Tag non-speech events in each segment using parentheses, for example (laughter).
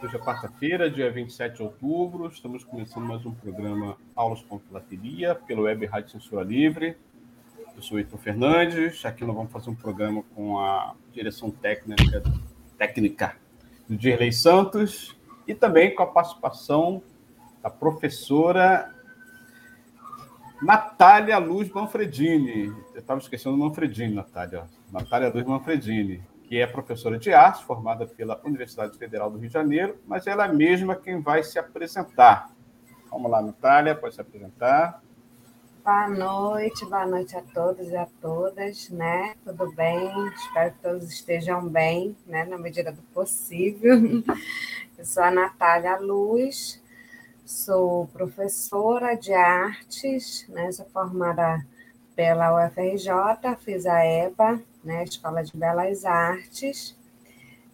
Hoje é quarta-feira, dia 27 de outubro. Estamos começando mais um programa Aulas com Filatelia pelo Web Rádio Censura Livre. Eu sou Heitor Fernandes. Aqui nós vamos fazer um programa com a direção técnica, técnica do Dirley Santos e também com a participação da professora Natália Luz Manfredini. Eu estava esquecendo o Manfredini, Natália. Natália Luz Manfredini que é professora de arte, formada pela Universidade Federal do Rio de Janeiro, mas ela é mesma quem vai se apresentar. Vamos lá, Natália, pode se apresentar. Boa noite, boa noite a todos e a todas, né? Tudo bem? Espero que todos estejam bem, né? Na medida do possível. Eu sou a Natália Luz, sou professora de artes, né? Sou formada pela UFRJ, fiz a EBA, né, Escola de Belas Artes.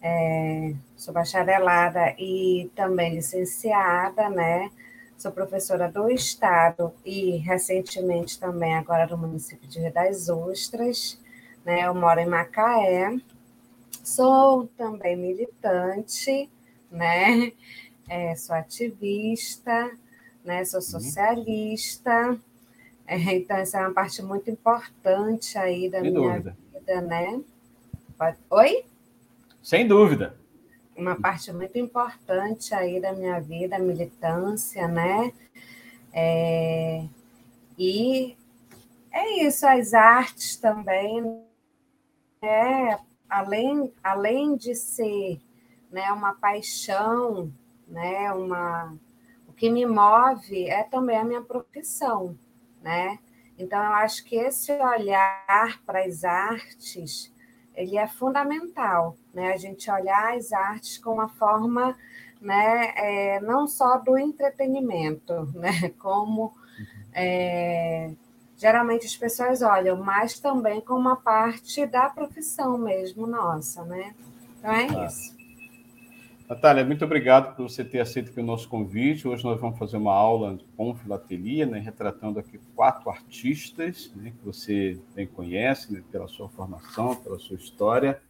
É, sou bacharelada e também licenciada, né? Sou professora do Estado e recentemente também agora do município de Rio das Ostras, né? Eu moro em Macaé. Sou também militante, né? É, sou ativista, né? Sou uhum. socialista. É, então, essa é uma parte muito importante aí da Sem minha dúvida vida, né? Oi? Sem dúvida. Uma parte muito importante aí da minha vida, a militância, né? É... E é isso, as artes também, é, além, além de ser né, uma paixão, né, uma, o que me move é também a minha profissão, né? Então, eu acho que esse olhar para as artes, ele é fundamental, né? A gente olhar as artes com uma forma, né, é, não só do entretenimento, (laughs) né, como é, geralmente as pessoas olham, mas também com uma parte da profissão mesmo nossa, né? Então é isso. Natália, muito obrigado por você ter aceito o nosso convite. Hoje nós vamos fazer uma aula com filatelia, né, retratando aqui quatro artistas né, que você bem conhece, né, pela sua formação, pela sua história.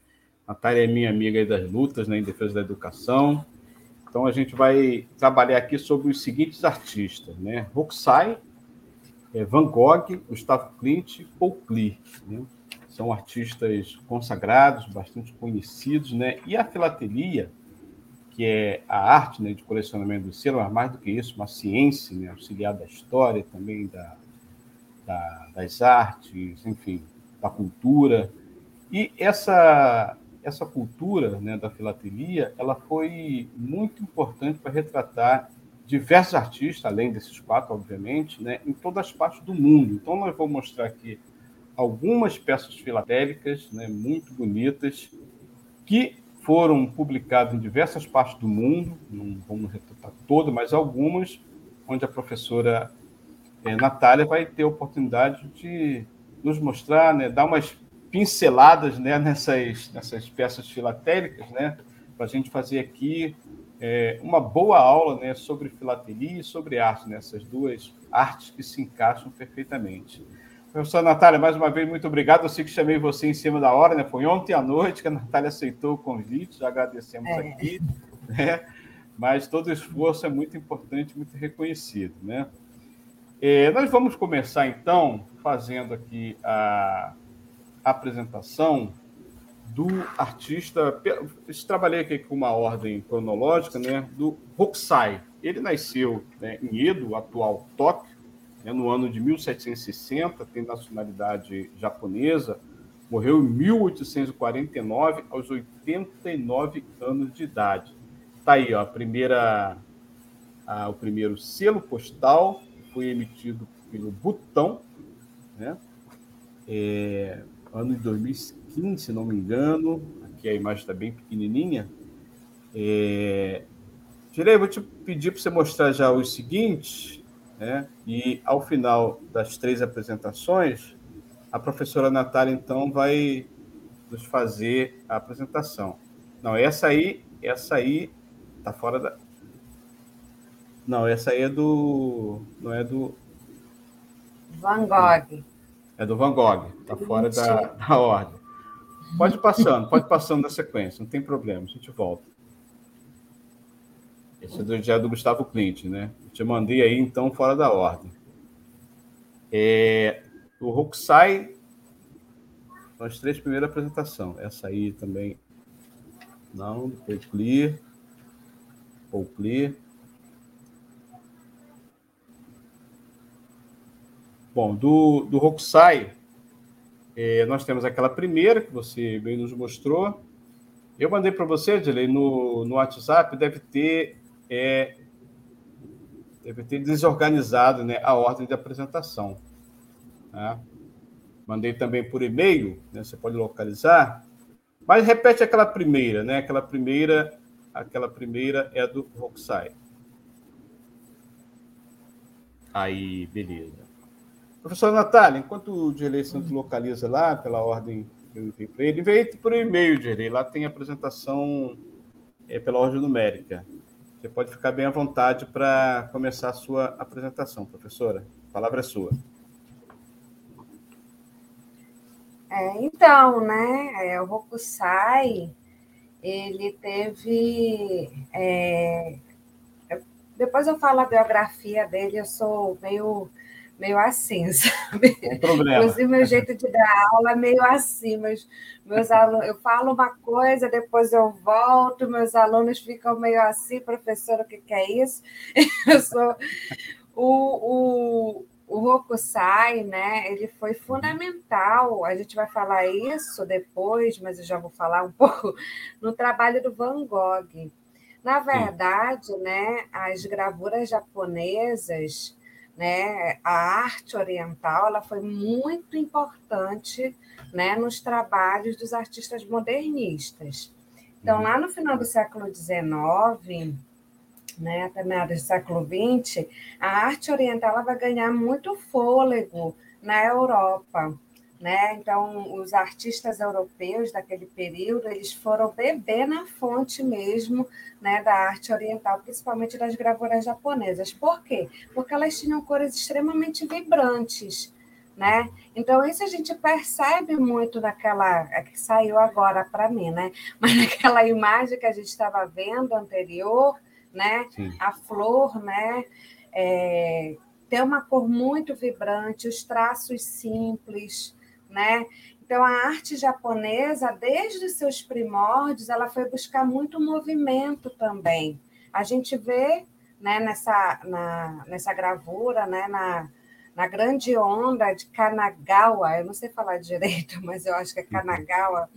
Natália é minha amiga das lutas né, em defesa da educação. Então a gente vai trabalhar aqui sobre os seguintes artistas, né? É, Van Gogh, Gustavo Klimt, Paul Klee. Né? São artistas consagrados, bastante conhecidos, né? E a filatelia que é a arte né, de colecionamento do selo, mas mais do que isso, uma ciência né, auxiliar da história, também da, da, das artes, enfim, da cultura. E essa, essa cultura né, da filatelia ela foi muito importante para retratar diversos artistas, além desses quatro, obviamente, né, em todas as partes do mundo. Então, nós vamos mostrar aqui algumas peças filatélicas né, muito bonitas que foram publicados em diversas partes do mundo, não vamos retratar todas, mas algumas, onde a professora é, Natália vai ter a oportunidade de nos mostrar, né, dar umas pinceladas né, nessas, nessas peças filatélicas, né, para a gente fazer aqui é, uma boa aula né, sobre filatelia e sobre arte, né, duas artes que se encaixam perfeitamente. Professora Natália, mais uma vez, muito obrigado. Eu sei que chamei você em cima da hora, né? Foi ontem à noite que a Natália aceitou o convite, já agradecemos é. aqui, né? Mas todo esforço é muito importante, muito reconhecido, né? É, nós vamos começar, então, fazendo aqui a apresentação do artista. Trabalhei aqui com uma ordem cronológica, né? Do Hokusai. Ele nasceu né, em Edo, atual Tóquio, né, no ano de 1760, tem nacionalidade japonesa, morreu em 1849, aos 89 anos de idade. Está aí, ó, a primeira, a, o primeiro selo postal foi emitido pelo Butão, né? É, ano de 2015, se não me engano. Aqui a imagem está bem pequenininha. É... Direi, vou te pedir para você mostrar já os seguintes, né? E ao final das três apresentações, a professora Natália, então, vai nos fazer a apresentação. Não, essa aí, essa aí tá fora da. Não, essa aí é do. Não é do. Van Gogh. É do Van Gogh, tá fora da, da ordem. Pode ir passando, pode ir passando na sequência, não tem problema, a gente volta. Esse é do, já é do Gustavo Clint, né? Te mandei aí, então, fora da ordem. É, o Rokusai, as três primeiras apresentações. Essa aí também. Não, depois Clear. Ou Clear. Bom, do, do Rokusai, é, nós temos aquela primeira que você bem nos mostrou. Eu mandei para você, Adilei, no, no WhatsApp, deve ter é, deve ter desorganizado né, a ordem de apresentação. Tá? Mandei também por e-mail, né, você pode localizar. Mas repete aquela primeira, né? Aquela primeira, aquela primeira é do Roxai. Aí, beleza. Professora Natália, enquanto o Dirley Santos localiza lá, pela ordem que eu enviei para ele, enviei por e-mail, Dirley. Lá tem a apresentação é, pela ordem numérica. Você pode ficar bem à vontade para começar a sua apresentação, professora. A palavra é sua. É, então, né, é, o Rokusai, ele teve... É, depois eu falo a biografia dele, eu sou meio meio assim, (laughs) sabe? Inclusive, meu jeito de dar aula é meio assim, mas meus alunos, eu falo uma coisa, depois eu volto, meus alunos ficam meio assim, professor, o que, que é isso? (laughs) Eu sou o, o, o Rokusai, né? Ele foi fundamental. A gente vai falar isso depois, mas eu já vou falar um (laughs) pouco no trabalho do Van Gogh. Na verdade, né, as gravuras japonesas né? A arte oriental ela foi muito importante né, nos trabalhos dos artistas modernistas. Então, lá no final do século XIX, né, até meados do século XX, a arte oriental ela vai ganhar muito fôlego na Europa. Né? Então, os artistas europeus daquele período, eles foram beber na fonte mesmo né, da arte oriental, principalmente das gravuras japonesas. Por quê? Porque elas tinham cores extremamente vibrantes. Né? Então, isso a gente percebe muito naquela. É que saiu agora para mim, né? (laughs) Mas naquela imagem que a gente estava vendo anterior, né? A flor, né? É, tem uma cor muito vibrante, os traços simples, né? Então, a arte japonesa, desde os seus primórdios, ela foi buscar muito movimento também. A gente vê né, nessa, na, nessa gravura, né, na, na grande onda de Kanagawa, eu não sei falar direito, (laughs) mas eu acho que é Kanagawa,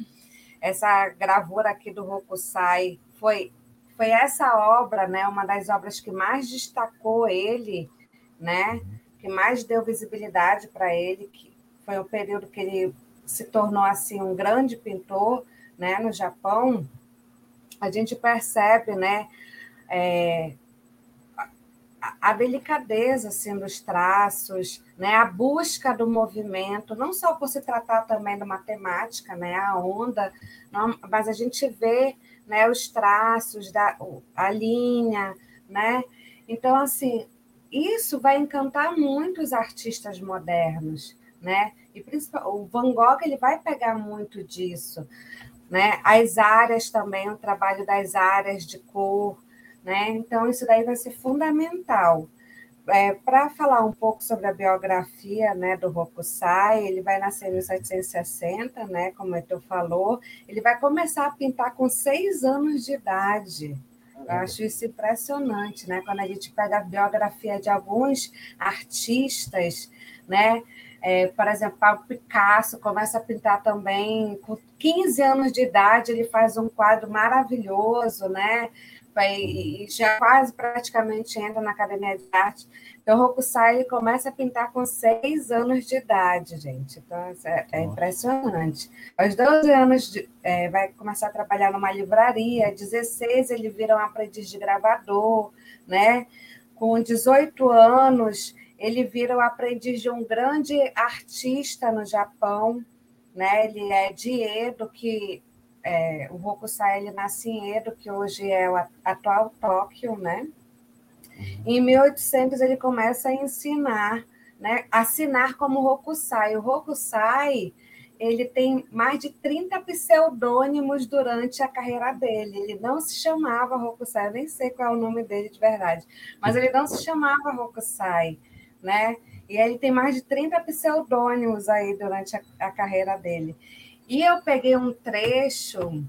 essa gravura aqui do Hokusai, foi, foi essa obra, né, uma das obras que mais destacou ele, né, que mais deu visibilidade para ele, que, foi o período que ele se tornou assim um grande pintor, né, no Japão. A gente percebe, né, é, a, delicadeza assim dos traços, né, a busca do movimento, não só por se tratar também da matemática, né, a onda, não, mas a gente vê, né, os traços da a linha, né? Então assim, isso vai encantar muito os artistas modernos, né? E o Van Gogh ele vai pegar muito disso, né? As áreas também, o trabalho das áreas de cor, né? Então isso daí vai ser fundamental. É, Para falar um pouco sobre a biografia né, do Hokusai, ele vai nascer em 1760, né, como tu falou, ele vai começar a pintar com seis anos de idade. Eu acho isso impressionante, né? Quando a gente pega a biografia de alguns artistas, né? É, por exemplo, o Picasso começa a pintar também, com 15 anos de idade, ele faz um quadro maravilhoso, né? E já quase praticamente entra na academia de arte. Então, o Hokusai ele começa a pintar com 6 anos de idade, gente. Então, é, é impressionante. Aos 12 anos, de, é, vai começar a trabalhar numa livraria. 16, ele vira um aprendiz de gravador, né? Com 18 anos, ele vira o aprendiz de um grande artista no Japão, né? Ele é de Edo, que é, o Hokusai ele nasce em Edo, que hoje é o atual Tóquio, né? Uhum. Em 1800 ele começa a ensinar, né? Assinar como Hokusai. O Hokusai ele tem mais de 30 pseudônimos durante a carreira dele. Ele não se chamava Hokusai, eu nem sei qual é o nome dele de verdade, mas ele não se chamava Hokusai né? E ele tem mais de 30 pseudônimos aí durante a, a carreira dele. E eu peguei um trecho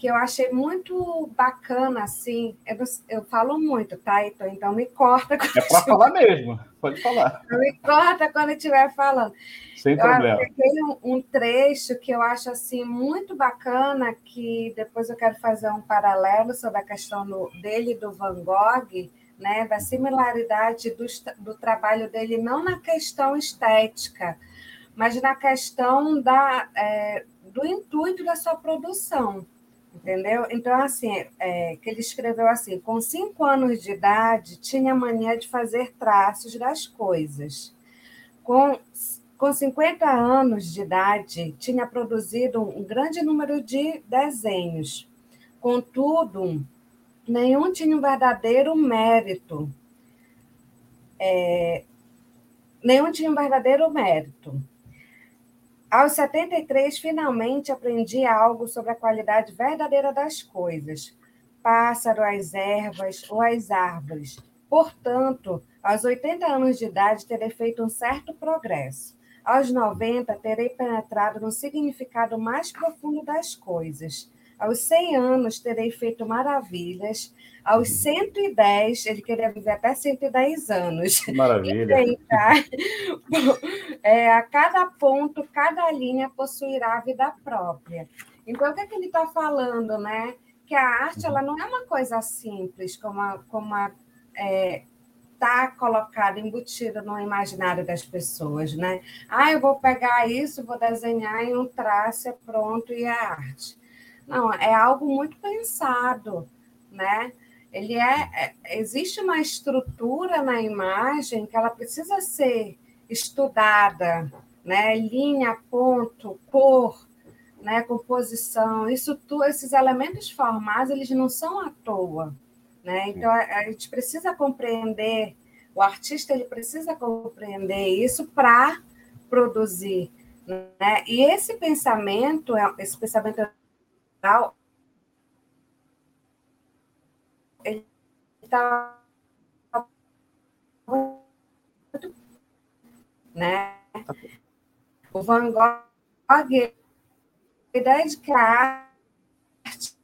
que eu achei muito bacana, assim. Eu, eu falo muito, tá, então, então me corta. (laughs) É para falar mesmo, pode falar. Me corta quando estiver falando. Sem eu problema. Eu peguei um, um, trecho que eu acho assim muito bacana, que depois eu quero fazer um paralelo sobre a questão do, dele do Van Gogh, né, da similaridade do, do trabalho dele, não na questão estética, mas na questão da, é, do intuito da sua produção, entendeu? Então, assim, é, que ele escreveu assim, com cinco anos de idade, tinha mania de fazer traços das coisas. Com, com 50 anos de idade, tinha produzido um grande número de desenhos. Contudo, nenhum tinha um verdadeiro mérito. É, nenhum tinha um verdadeiro mérito. Aos 73, finalmente aprendi algo sobre a qualidade verdadeira das coisas, pássaro, as ervas ou as árvores. Portanto, aos 80 anos de idade, terei feito um certo progresso. Aos 90, terei penetrado no significado mais profundo das coisas. Aos 100 anos terei feito maravilhas. Aos 110, uhum. ele queria viver até 110 anos. Maravilha. (laughs) é, a cada ponto, cada linha possuirá vida própria. Então, o que, é que ele está falando, né? Que a arte ela não é uma coisa simples, como a, como a, é, está colocado, embutido no imaginário das pessoas, né? Ah, eu vou pegar isso, vou desenhar em um traço, é pronto, e é arte. Não, é algo muito pensado, né? Ele é, é, existe uma estrutura na imagem que ela precisa ser estudada, né? Linha, ponto, cor, né? Composição, isso tudo, esses elementos formais eles não são à toa, né? Então a, a gente precisa compreender, o artista ele precisa compreender isso para produzir, né? E esse pensamento, é, esse pensamento ele está né? O Van Gogh, a ideia de que a arte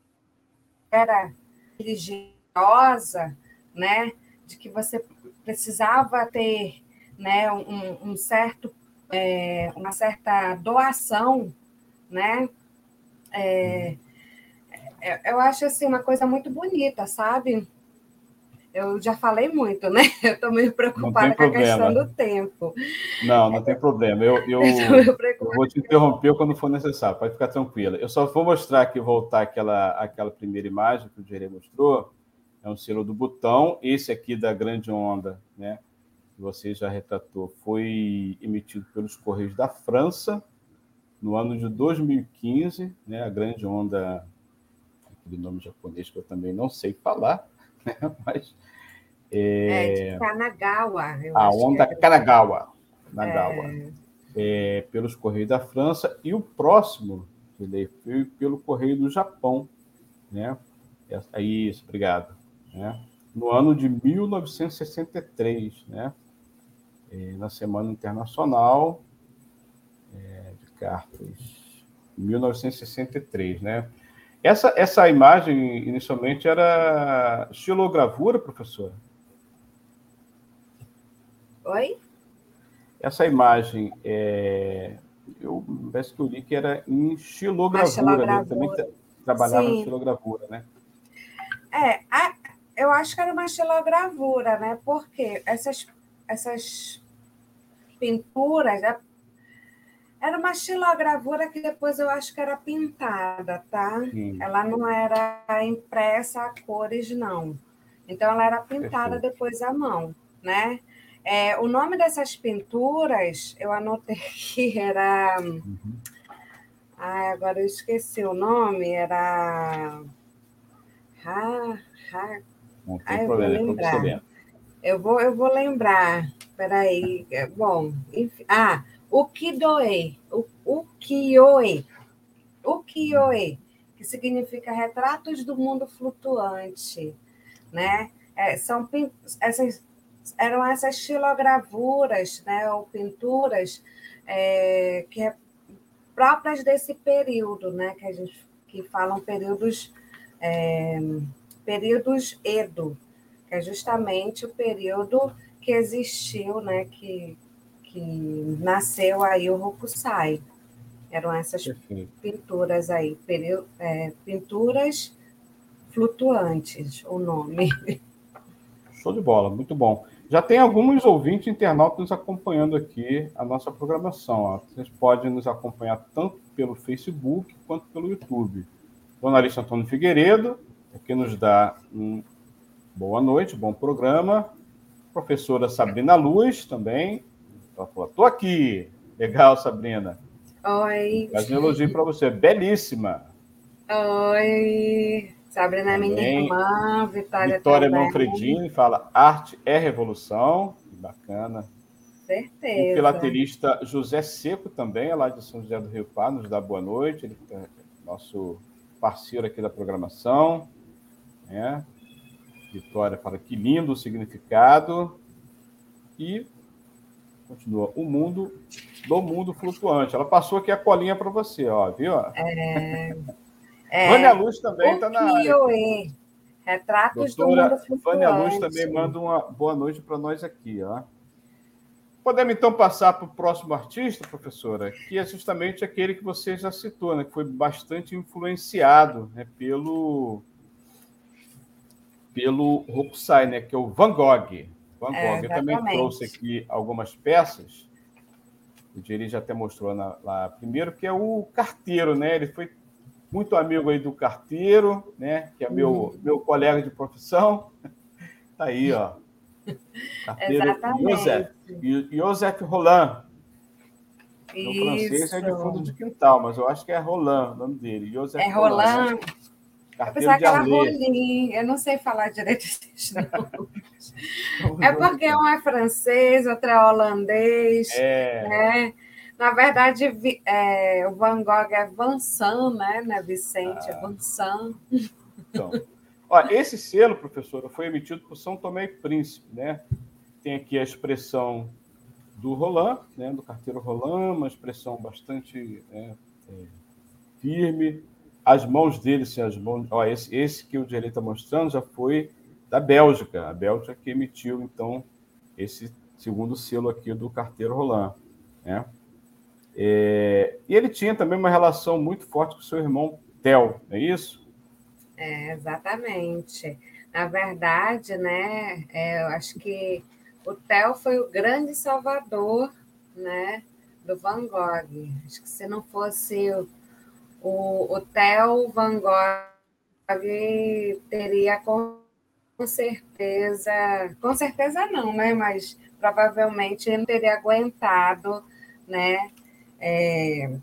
era religiosa, né? De que você precisava ter, né? Um, um certo, é, uma certa doação, né? É, eu acho assim uma coisa muito bonita, sabe? Eu já falei muito, né? (laughs) Eu estou meio preocupada com a questão do tempo. Não, não tem problema. Eu, eu, (laughs) eu, vou te interromper quando for necessário, pode ficar tranquila. Eu só vou mostrar aqui, voltar aquela, aquela primeira imagem que o Jerê mostrou. É um selo do botão. Esse aqui da grande onda, né? Que você já retratou, foi emitido pelos Correios da França no ano de 2015, né? A grande onda aquele nome japonês que eu também não sei falar, (laughs) né? mas. É, é de Kanagawa. a onda é. Kanagawa. Kanagawa. É... É, pelos Correios da França, e o próximo ele foi pelo Correio do Japão. Né? É isso, obrigado. Né? No ano de 1963, né? É, na Semana Internacional é, de Cartas, 1963, né? Essa, essa imagem, inicialmente, era estilogravura, professora? Oi? essa imagem, é, eu parece que eu li que era em xilogravura, né? também trabalhava em xilogravura, né? É, a, eu acho que era uma xilogravura, né? Porque essas, essas pinturas, né? Era uma xilogravura que depois eu acho que era pintada, tá? Sim. Ela não era impressa a cores, não. Então, ela era pintada Perfeito. depois à mão, né? É, o nome dessas pinturas, eu anotei (laughs) que era. Uhum. Ah, agora eu esqueci o nome, era. Ah, ah, Não tem eu problema, vou lembrar. Eu vou, eu vou lembrar. Peraí. É, bom, enfim. Ah, o Kidoe. O, o Kioe. O Kioe, que significa Retratos do Mundo Flutuante. Né? É, são essas eram essas xilogravuras, né, ou pinturas é, que é próprias desse período, né, que a gente que falam períodos é, períodos Edo, que é justamente o período que existiu, né, que, que nasceu aí o Hokusai. Eram essas Perfeito. pinturas aí, é, pinturas flutuantes, o nome. Show de bola, muito bom. Já tem alguns ouvintes internautas nos acompanhando aqui a nossa programação. Ó. Vocês podem nos acompanhar tanto pelo Facebook quanto pelo YouTube. O jornalista Antônio Figueiredo, que nos dá um boa noite, bom programa. Professora Sabrina Luz também. Estou aqui. Legal, Sabrina. Oi. Faz um elogio para você. Belíssima. Oi. Sabrina é minha irmã, Vitória Vitória também. Manfredini fala arte é revolução. Que bacana. Certeza. O filatelista José Seco também, é lá de São José do Rio Pardo, nos dá boa noite. Ele é nosso parceiro aqui da programação. Né? Vitória fala que lindo o significado. E continua, o mundo do mundo flutuante. Ela passou aqui a colinha para você, ó, viu? É... É, Vânia Luz também está na área. Retratos Doutora do mundo Vânia Luz também manda uma boa noite para nós aqui. Ó. Podemos então passar para o próximo artista, professora, que é justamente aquele que você já citou, né, que foi bastante influenciado né, pelo pelo Hokusai, né, que é o Van Gogh. Van é, Gogh. É, Eu também trouxe aqui algumas peças. O Jerry já até mostrou na, lá primeiro, que é o carteiro, né? Ele foi muito amigo aí do carteiro, né? Que é meu, uhum. meu colega de profissão. Tá aí, ó. (laughs) Carteiro. Joseph. Joseph Roland. No francês é de fundo de quintal, mas eu acho que é Roland o nome dele. Joseph é Roland. Apesar que Rolim, eu não sei falar direito (laughs) esses nomes. (laughs) é porque um é francês, outro é holandês. É. Né? Na verdade, é, o Van Gogh é Vansan, né? Não é Vicente, é ah. é Vansan. Então, ó, esse selo, professora, foi emitido por São Tomé e Príncipe, né? Tem aqui a expressão do Roland, né? Do carteiro Roland, uma expressão bastante né, é, firme. As mãos dele, sim, as mãos. Ó, esse, esse que o direito está mostrando já foi da Bélgica. A Bélgica que emitiu, então, esse segundo selo aqui do carteiro Roland, né? É, e ele tinha também uma relação muito forte com seu irmão Theo, não é isso? É, exatamente. Na verdade, né, é, eu acho que o Theo foi o grande salvador né, do Van Gogh. Acho que se não fosse o, o, o Theo, Van Gogh teria com certeza, com certeza não, né? Mas provavelmente ele não teria aguentado, né? é,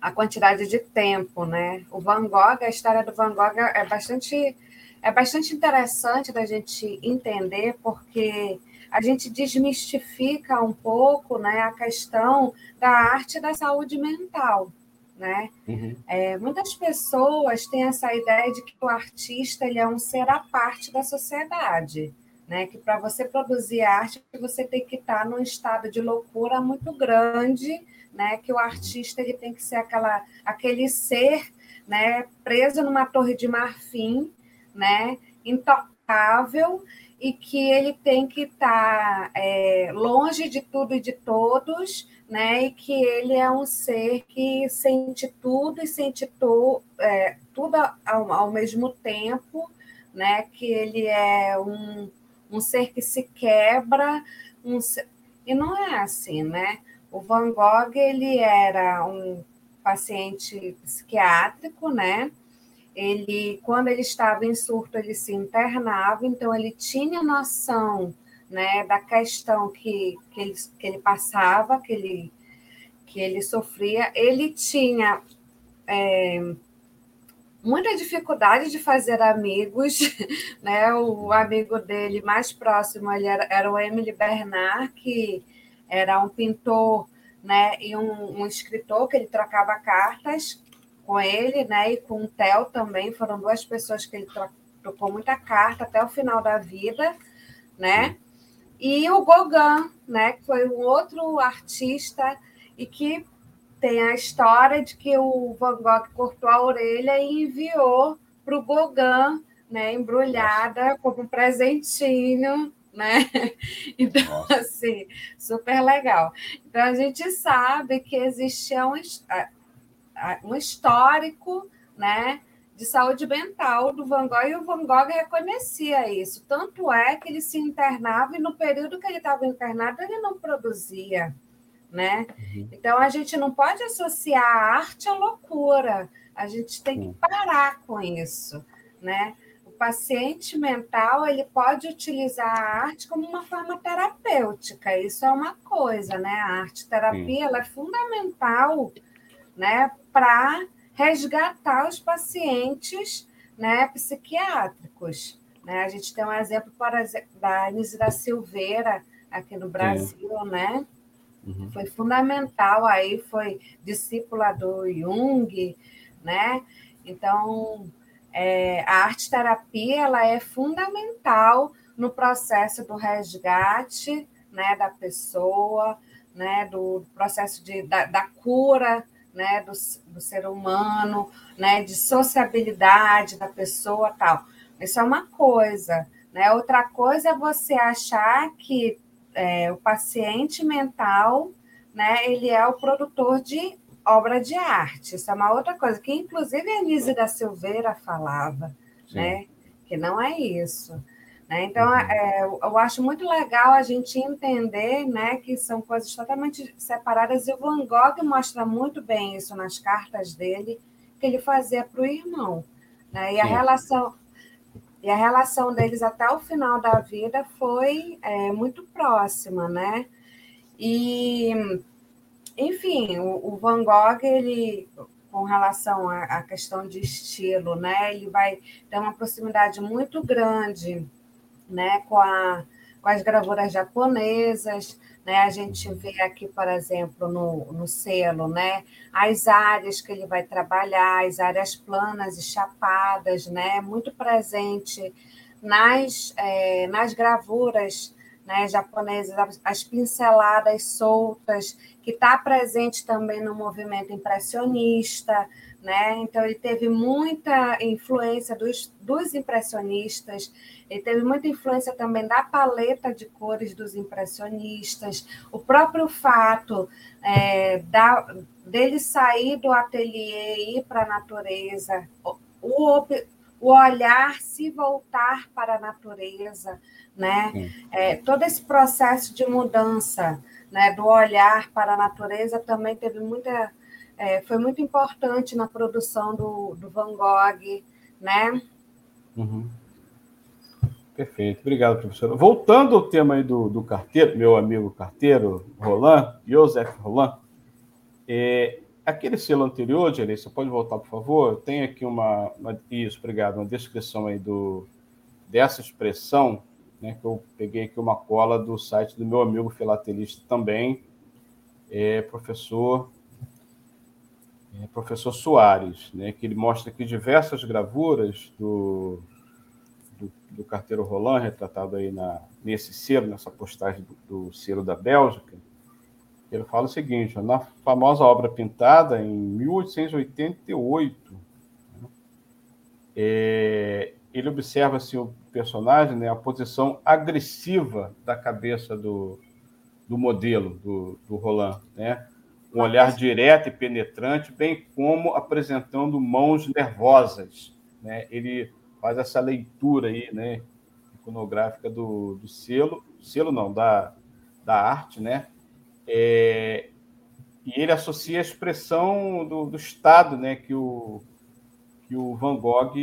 a quantidade de tempo, né? O Van Gogh, a história do Van Gogh é bastante é bastante interessante da gente entender porque a gente desmistifica um pouco, né, a questão da arte da saúde mental, né? Uhum. É, muitas pessoas têm essa ideia de que o artista ele é um ser à parte da sociedade né? Que para você produzir arte, você tem que estar num estado de loucura muito grande, né? Que o artista ele tem que ser aquela, aquele ser, né? Preso numa torre de marfim, né? intocável e que ele tem que estar tá, é, longe de tudo e de todos, né? E que ele é um ser que sente tudo e sente tu, é, tudo ao, ao, mesmo tempo, né? Que ele é um, um ser que se quebra, um ser... e não é assim, né? O Van Gogh ele era um paciente psiquiátrico, né? Ele, quando ele estava em surto, ele se internava, então ele tinha noção né, da questão que, que, ele, que ele passava, que ele, que ele sofria. Ele tinha é, muita dificuldade de fazer amigos, (laughs) né? O amigo dele mais próximo ele era, era o Emily Bernard, que era um pintor né, e um, um escritor que ele trocava cartas com ele, né, e com o Theo também, foram duas pessoas que ele trocou muita carta até o final da vida, né? E o Gauguin, né, que foi um outro artista e que tem a história de que o Van Gogh cortou a orelha e enviou para o Gauguin, né, embrulhada como um presentinho, né? (laughs) Então, Nossa. assim, super legal. Então, a gente sabe que existia um, um histórico, né? De saúde mental do Van Gogh, e o Van Gogh reconhecia isso. Tanto é que ele se internava, e no período que ele estava internado, ele não produzia, né? Uhum. Então, a gente não pode associar a arte à loucura. A gente tem que parar com isso, né? paciente mental ele pode utilizar a arte como uma forma terapêutica. Isso é uma coisa, né? A arte terapia ela é fundamental, né, para resgatar os pacientes, né, psiquiátricos. Né? A gente tem um exemplo para da Anise da Silveira aqui no Brasil, Sim. né? Uhum. Foi fundamental aí, foi discípula do Jung, né? Então, é, a arte terapia ela é fundamental no processo do resgate né, da pessoa, né, do processo de, da, da cura né, do, do, ser humano, né, de sociabilidade da pessoa tal. Isso é uma coisa. Né? Outra coisa é você achar que é, o paciente mental né, ele é o produtor de obra de arte. Isso é uma outra coisa, que inclusive a Anise da Silveira falava, né? Que não é isso. Né? Então, uhum. é, eu acho muito legal a gente entender né, que são coisas totalmente separadas, e o Van Gogh mostra muito bem isso nas cartas dele, que ele fazia para o irmão. Né? E, a relação, e a relação deles até o final da vida foi é, muito próxima, né? E enfim, o, o Van Gogh, ele, com relação à, à, questão de estilo, né, ele vai ter uma proximidade muito grande né, com, a, com as gravuras japonesas. Né, a gente vê aqui, por exemplo, no, no selo, né, as áreas que ele vai trabalhar, as áreas planas e chapadas, né, muito presente nas, é, nas gravuras né, as pinceladas soltas, que está presente também no movimento impressionista, né? Então ele teve muita influência dos, dos impressionistas, ele teve muita influência também da paleta de cores dos impressionistas, o próprio fato é, da, dele sair do ateliê e ir para a natureza, o, o olhar se voltar para a natureza, né? É, todo esse processo de mudança, né, do olhar para a natureza também teve muita, é, foi muito importante na produção do, do Van Gogh, né? Uhum. Perfeito, obrigado, professora. Voltando ao tema aí do, do carteiro, meu amigo carteiro, Roland, Joseph Roland, é, aquele selo anterior, Jerry, você pode voltar, por favor? Tem aqui uma, uma, Isso, obrigado, uma descrição aí do, dessa expressão né, que eu peguei aqui uma cola do site do meu amigo filatelista também, é, professor é, professor Soares, né, que ele mostra aqui diversas gravuras do, do, do carteiro Roland, retratado aí na, nesse selo, nessa postagem do, do selo da Bélgica. Ele fala o seguinte: na famosa obra pintada em 1888, né, é, ele observa assim, o personagem, né, a posição agressiva da cabeça do, do modelo, do, do Roland, né? um olhar direto e penetrante, bem como apresentando mãos nervosas. Né? Ele faz essa leitura aí, né, iconográfica do, do selo, selo não, da, da arte, né? É, e ele associa a expressão do, do estado, né, que o, que o Van Gogh,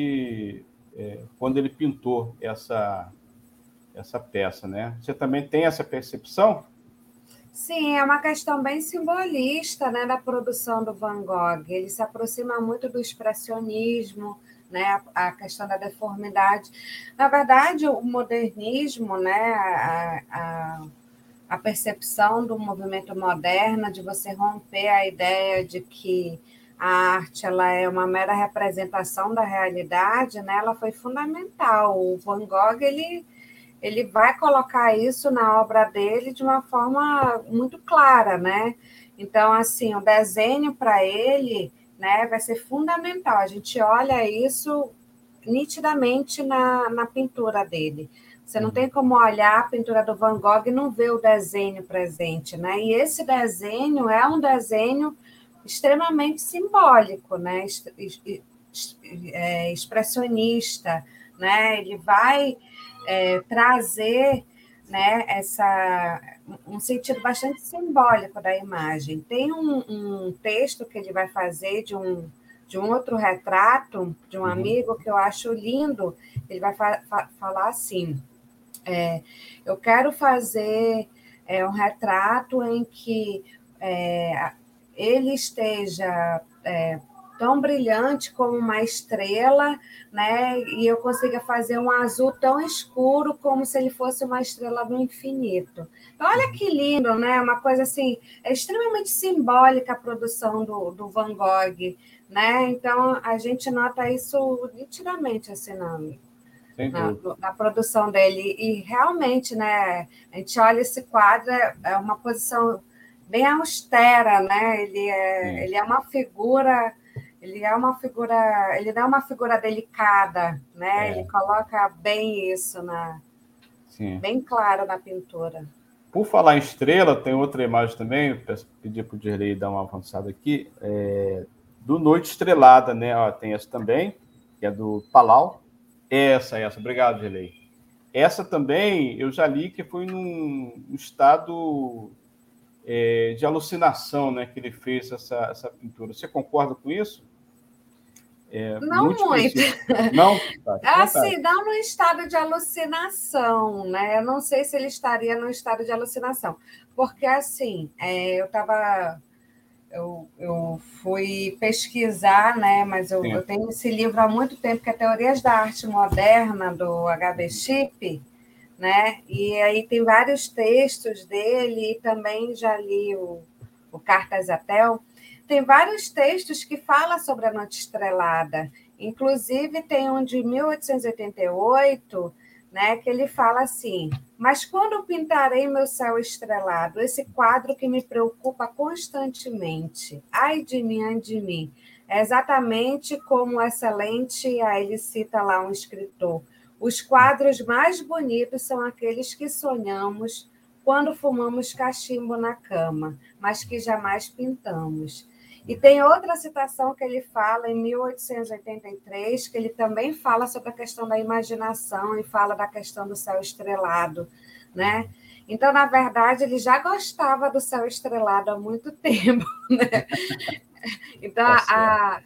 é, quando ele pintou essa, essa peça, né? Você também tem essa percepção? Sim, é uma questão bem simbolista né, da produção do Van Gogh. Ele se aproxima muito do expressionismo, né, a questão da deformidade. Na verdade, o modernismo, né, a, a, a percepção do movimento moderno, de você romper a ideia de que a arte ela é uma mera representação da realidade, né, ela foi fundamental. O Van Gogh ele ele vai colocar isso na obra dele de uma forma muito clara, né? Então, assim, o desenho para ele né, vai ser fundamental. A gente olha isso nitidamente na, na pintura dele. Você não tem como olhar a pintura do Van Gogh e não ver o desenho presente, né? E esse desenho é um desenho extremamente simbólico, né? É, expressionista, né? Ele vai é, trazer né, essa, um sentido bastante simbólico da imagem. Tem um, um, texto que ele vai fazer de um, de um outro retrato de um uhum. amigo que eu acho lindo. Ele vai fa fa falar assim: é, eu quero fazer é, um retrato em que é, ele esteja é, tão brilhante como uma estrela, né? E eu consiga fazer um azul tão escuro como se ele fosse uma estrela do infinito. Então, olha que lindo, né? Uma coisa assim, é extremamente simbólica a produção do, do Van Gogh, né? Então, a gente nota isso nitidamente assim na, na, na, produção dele. E realmente, né? A gente olha esse quadro, é uma posição bem austera, né? Ele é, ele é uma figura ele é uma figura, ele dá uma figura delicada, né? É. Ele coloca bem isso na, Sim. bem claro na pintura. Por falar em estrela, tem outra imagem também, pedir para o Dirley dar uma avançada aqui, é, do Noite Estrelada, né? Ó, tem essa também, que é do Palau. Essa, essa, obrigado, Dirley. Essa também eu já li que foi num estado é, de alucinação, né? Que ele fez essa, essa pintura. Você concorda com isso? É, não muito. muito. Não? (laughs) Tá, assim, não no estado de alucinação, né? Eu não sei se ele estaria no estado de alucinação. Porque, assim, é, eu estava. Eu, eu fui pesquisar, né? Mas eu, eu, tenho esse livro há muito tempo, que é Teorias da Arte Moderna, do HB Chip, né? E aí tem vários textos dele, e também já li o, o Cartas Atel tem vários textos que falam sobre a noite estrelada. Inclusive, tem um de 1888, né, que ele fala assim: Mas quando pintarei meu céu estrelado, esse quadro que me preocupa constantemente, ai de mim, ai de mim. É exatamente como excelente, aí ele cita lá um escritor. Os quadros mais bonitos são aqueles que sonhamos quando fumamos cachimbo na cama, mas que jamais pintamos. E tem outra citação que ele fala em 1883, que ele também fala sobre a questão da imaginação e fala da questão do céu estrelado, né? Então, na verdade, ele já gostava do céu estrelado há muito (laughs) tempo, né? Então, tá a,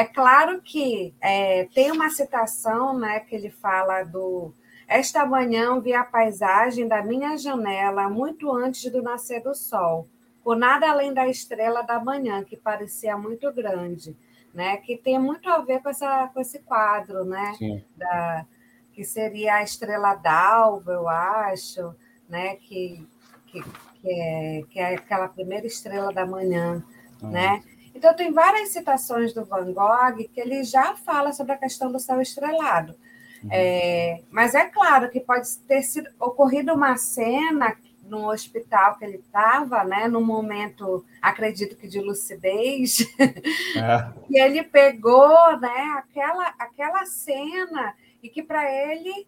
é claro que é, tem uma citação, né, que ele fala do esta manhã vi a paisagem da minha janela muito antes do nascer do sol por nada além da estrela da manhã, que parecia muito grande, né? Que tem muito a ver com, essa, com esse quadro, né? Da, que seria a estrela d'alva, eu acho, né? Que, que, que, é, que é aquela primeira estrela da manhã, uhum. né? Então, tem várias citações do Van Gogh que ele já fala sobre a questão do céu estrelado. Uhum. É, mas é claro que pode ter sido, ocorrido uma cena no hospital que ele estava, né, no momento, acredito que de lucidez, é. (laughs) e ele pegou, né, aquela, aquela cena e que para ele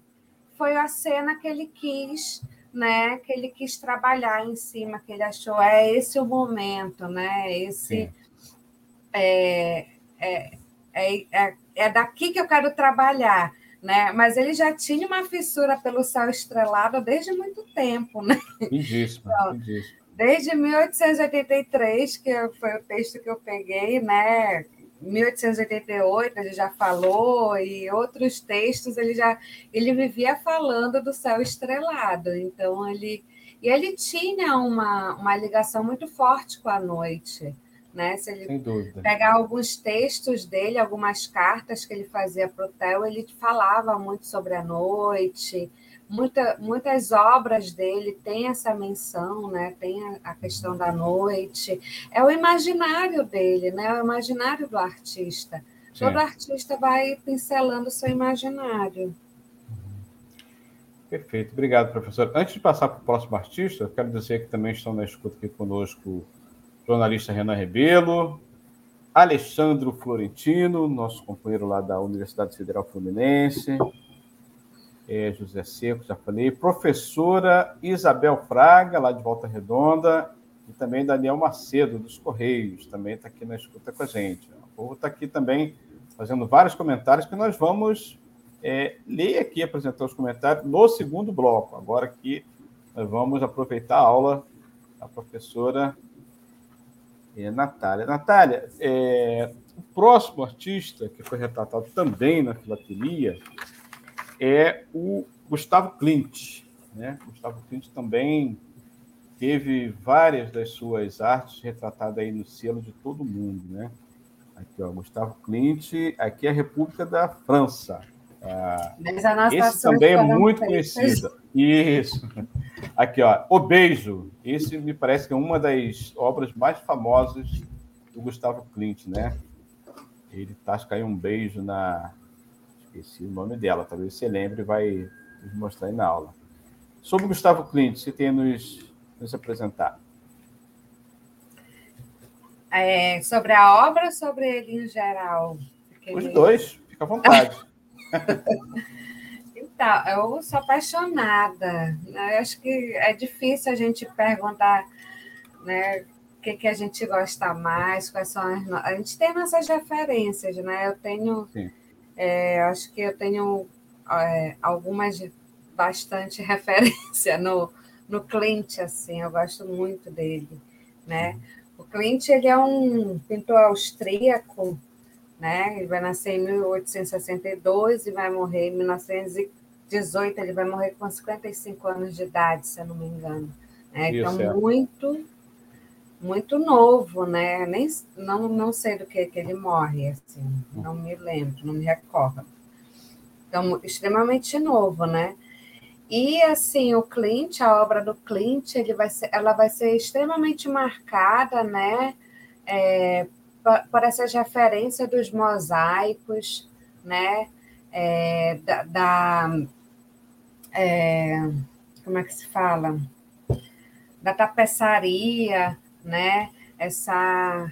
foi a cena que ele quis, né? Que ele quis trabalhar em cima, que ele achou é esse o momento, né? Esse é, é, é, é, é daqui que eu quero trabalhar. Né? Mas ele já tinha uma fissura pelo céu estrelado desde muito tempo, né? Lindíssimo, então, lindíssimo. Desde 1883, que foi o texto que eu peguei, né? 1888 ele já falou e outros textos ele já ele vivia falando do céu estrelado então ele e ele tinha uma, uma ligação muito forte com a noite né se ele pegar alguns textos dele algumas cartas que ele fazia para o Theo ele falava muito sobre a noite muita, muitas obras dele têm essa menção, né? Tem a, a, questão da noite. É o imaginário dele, né? É o imaginário do artista. Sim. Todo artista vai pincelando o seu imaginário. Perfeito, obrigado, professor. Antes de passar para o próximo artista, quero dizer que também estão na escuta aqui conosco jornalista Renan Rebelo, Alexandro Florentino, nosso companheiro lá da Universidade Federal Fluminense, é, José Seco, já falei, professora Isabel Fraga, lá de Volta Redonda, e também Daniel Macedo, dos Correios, também está aqui na escuta com a gente. O povo está aqui também fazendo vários comentários que nós vamos é, ler aqui, apresentar os comentários no segundo bloco. Agora que nós vamos aproveitar a aula da professora é, Natália. Natália, é, o próximo artista que foi retratado também na filatelia é o Gustavo Clint. Né? Gustavo Clint também teve várias das suas artes retratadas aí no selo de todo mundo, né? Aqui, ó, Gustavo Clint, aqui é a República da França. Ah, esse também é muito conhecido. Isso. Aqui, ó, O Beijo. Esse me parece que é uma das obras mais famosas do Gustavo Clint, né? Ele tasca aí um beijo na, esqueci o nome dela, talvez você lembre e vai nos mostrar aí na aula. Sobre Gustavo Clint, você tem a nos, nos apresentar. É, sobre a obra ou sobre ele em geral? Porque Os ele... dois, fica à vontade. Então, eu sou apaixonada. Né? Eu acho que é difícil a gente perguntar né, o que, que a gente gosta mais, quais são as. A gente tem nossas referências, né? Eu tenho. É, acho que eu tenho é, algumas bastante (laughs) referência no, no Clint, assim, eu gosto muito dele, né? O Clint, ele é um pintor austríaco, né? Ele vai nascer em 1862 e vai morrer em 1918, ele vai morrer com 55 anos de idade, se eu não me engano. Né? Então, é. muito muito novo, né? Nem, não, não sei do que, que ele morre, assim, não me lembro, não me recordo. Então, extremamente novo, né? E assim, o Clint, a obra do Clint, ele vai ser, ela vai ser extremamente marcada, né? É, por, essas referências dos mosaicos, né? É, da, da é, como é que se fala? Da tapeçaria, né? Essa,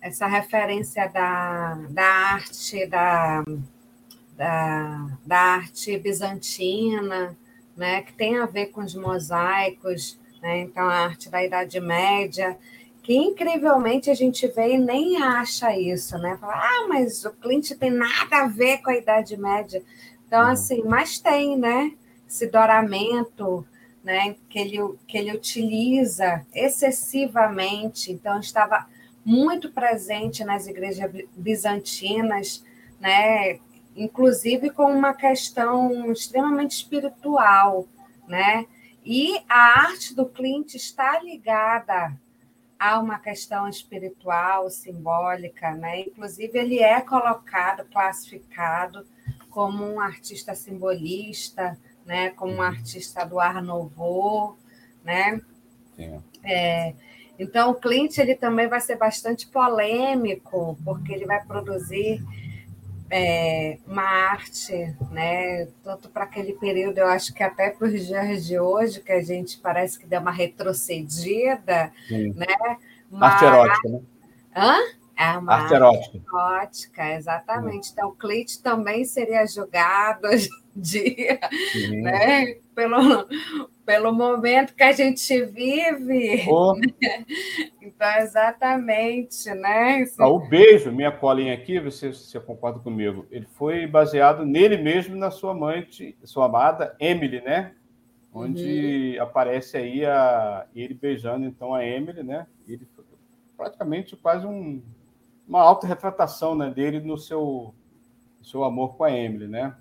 essa referência da, da arte da, da, da arte bizantina, né? Que tem a ver com os mosaicos, né? Então a arte da Idade Média que incrivelmente a gente vê e nem acha isso, né? Fala, ah, mas o Clint tem nada a ver com a Idade Média. Então, uhum. assim, mas tem, né? Esse douramento, né, que, ele, que ele utiliza excessivamente, então estava muito presente nas igrejas bizantinas, né, inclusive com uma questão extremamente espiritual, né? E a arte do Clint está ligada a uma questão espiritual, simbólica, né? Inclusive ele é colocado, classificado como um artista simbolista, né, como um artista do Art Nouveau, né? É, então, o Clint ele também vai ser bastante polêmico, porque ele vai produzir é, uma arte, né? Tanto para aquele período, eu acho que até para os dias de hoje, que a gente parece que deu uma retrocedida, Sim. né? Uma arte erótica, né? Hã? É uma arte erótica. erótica, exatamente. Sim. Então, o Clint também seria julgado (laughs) dia, né? Pelo, pelo momento que a gente vive. Oh. Então, exatamente, né? Ah, o beijo, minha colinha aqui, você, você concorda comigo, ele foi baseado nele mesmo, na sua mãe, sua amada Emily, né? Onde uhum. aparece aí a, ele beijando então a Emily, né? Ele praticamente quase um, uma autorretratação né, dele no seu, seu amor com a Emily, né?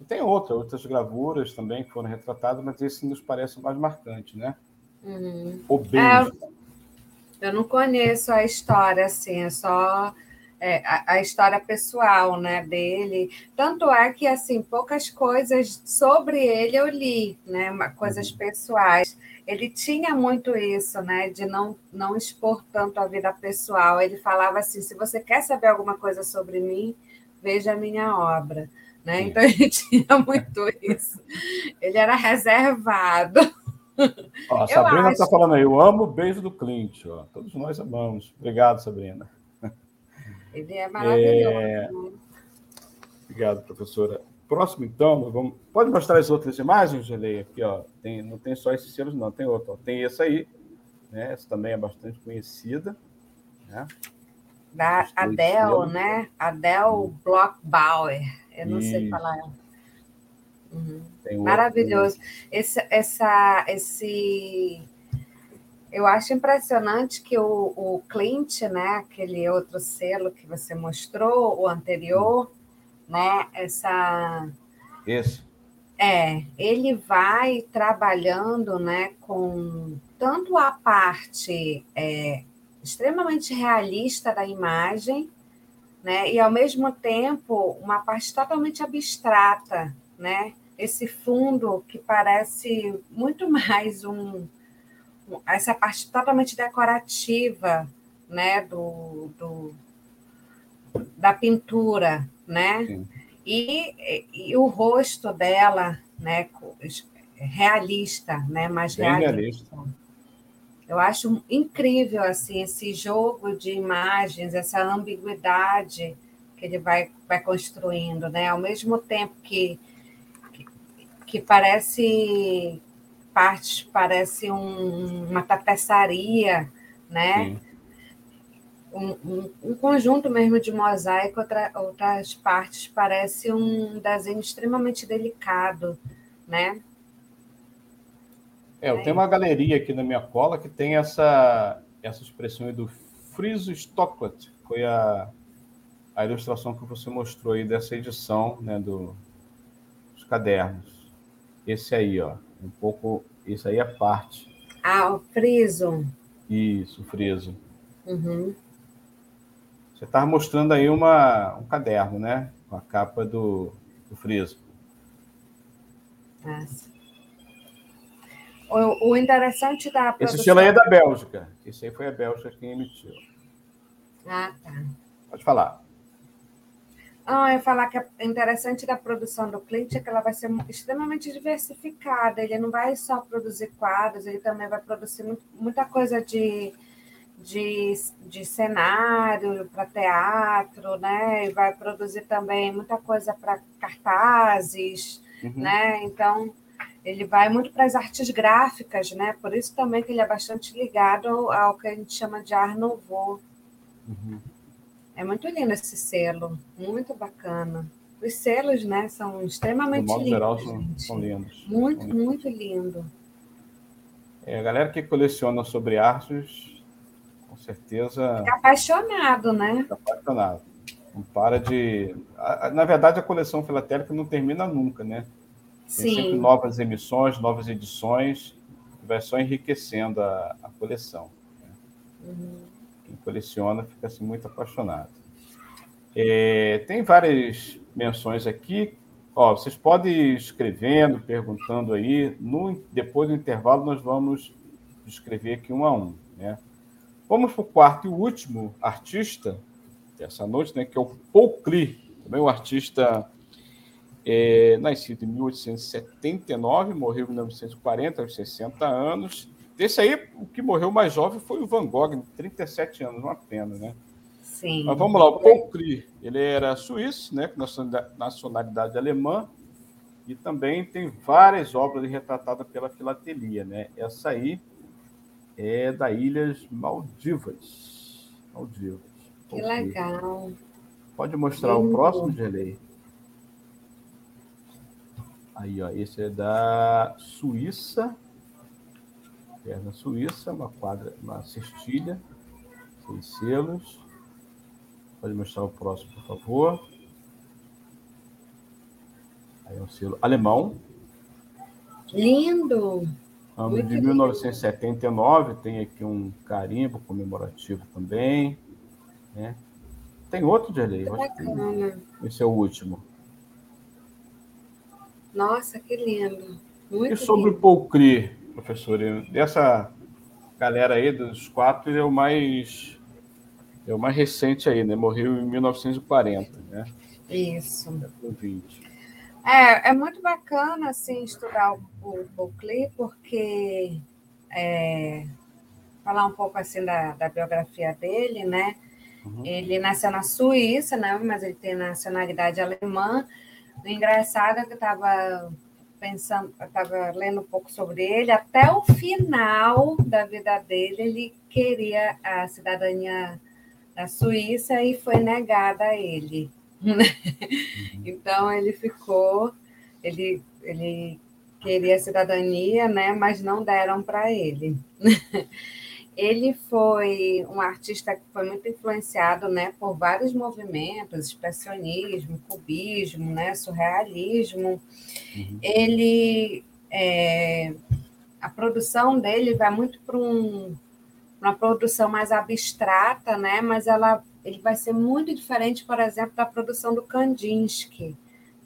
E tem outra, outras gravuras também que foram retratadas, mas esse nos parece mais marcante, né? Uhum. O beijo. É, eu não conheço a história, assim, é só é, a, a, história pessoal, né, dele. Tanto é que, assim, poucas coisas sobre ele eu li, né, coisas uhum. pessoais. Ele tinha muito isso, né, de não, não expor tanto a vida pessoal. Ele falava assim, se você quer saber alguma coisa sobre mim, veja a minha obra. Né? Então ele (laughs) tinha muito isso. Ele era reservado. Ó, a Sabrina está acho... falando aí, eu amo o beijo do Clint. Ó. Todos nós amamos. Obrigado, Sabrina. Ele é maravilhoso. É... Obrigado, professora. Próximo, então, vamos... pode mostrar as outras imagens, Gelei? Aqui, ó. Tem... Não tem só esses selos, não. Tem outro. Ó. Tem esse aí. Né? Essa também é bastante conhecida. Né? Da Adele, né? Adele Blockbauer. Eu não Isso. sei falar. Uhum. Maravilhoso. Esse, essa, esse, eu acho impressionante que o, o Clint, né, aquele outro selo que você mostrou, o anterior, né, essa. Isso. É, ele vai trabalhando, né, com tanto a parte é, extremamente realista da imagem, né? E ao mesmo tempo uma parte totalmente abstrata, né? Esse fundo que parece muito mais um essa parte totalmente decorativa, né? Do, do da pintura, né? E, e o rosto dela, né? Realista, né? Mais realista. realista. Eu acho incrível assim esse jogo de imagens, essa ambiguidade que ele vai, vai construindo, né? Ao mesmo tempo que, que, que parece partes parece um, uma tapeçaria, né? Um, um, um, conjunto mesmo de mosaico, outra, outras partes parece um desenho extremamente delicado, né? É, eu tenho uma galeria aqui na minha cola que tem essa, essa expressão aí do friso Stockwart, foi a, a ilustração que você mostrou aí dessa edição né, do, dos cadernos. Esse aí, ó, um pouco, isso aí é parte. Ah, o friso. Isso, o friso. Uhum. Você estava mostrando aí uma, um caderno, né? Com a capa do, do friso. Nossa. O, o interessante da produção... Esse selo aí é da Bélgica. Esse aí foi a Bélgica quem emitiu. Ah, tá. Pode falar. Ah, eu ia falar que é interessante da produção do Clint é que ela vai ser extremamente diversificada. Ele não vai só produzir quadros, ele também vai produzir muita coisa de, de, de cenário para teatro, né? E vai produzir também muita coisa para cartazes, uhum. né? Então, ele vai muito para as artes gráficas, né? Por isso também que ele é bastante ligado ao que a gente chama de Art Nouveau. Uhum. É muito lindo esse selo, muito bacana. Os selos, né, são extremamente lindos. Geral, são, são, lindos. Muito, são muito lindo. É, a galera que coleciona sobre artes, com certeza. Fica apaixonado, né? Fica apaixonado. Não para de. Na verdade, a coleção filatélica não termina nunca, né? Tem Sim. sempre novas emissões, novas edições, que vai só enriquecendo a, a coleção. Né? Uhum. Quem coleciona fica assim, muito apaixonado. É, tem várias menções aqui. Ó, vocês podem ir escrevendo, perguntando aí. No, depois do intervalo, nós vamos escrever aqui um a um. Né? Vamos para o quarto e último artista dessa noite, né, que é o Paul Klee, também um artista é, nascido em 1879, morreu em 1940, aos 60 anos. Desse aí, o que morreu mais jovem foi o Van Gogh, 37 anos, uma pena, né? Sim. Mas vamos lá, o Paul Klee, ele era suíço, né, com nacionalidade alemã, E também tem várias obras retratadas pela filatelia, né? Essa aí é da Ilhas Maldivas. Maldivas. Que legal. Pode mostrar Lindo. o próximo, Gelei? Aí, ó, esse é da Suíça. É da Suíça, uma quadra, uma cestilha, sem selos. Pode mostrar o próximo, por favor. Aí é um selo alemão. Lindo! Ano de 1979, tem aqui um carimbo comemorativo também. Né? Tem outro de lei, Esse é o último. Nossa, que lindo. Muito e sobre lindo. o Klee, professor, dessa galera aí dos quatro, ele é o mais é o mais recente aí, né? Morreu em 1940, né? Isso. É, é muito bacana assim estudar o, o Klee, porque é, falar um pouco assim da, da biografia dele, né? Uhum. Ele nasceu na Suíça, né? Mas ele tem nacionalidade alemã. O engraçado é que eu estava pensando, estava lendo um pouco sobre ele. Até o final da vida dele, ele queria a cidadania da Suíça e foi negada a ele. Uhum. então ele ficou, ele, ele queria a cidadania, né? Mas não deram para ele. (laughs) ele foi um artista que foi muito influenciado né, por vários movimentos, expressionismo, cubismo, né, surrealismo. Uhum. Ele, é, a produção dele vai muito para um, uma produção mais abstrata, né, mas ela, ele vai ser muito diferente, por exemplo, da produção do Kandinsky,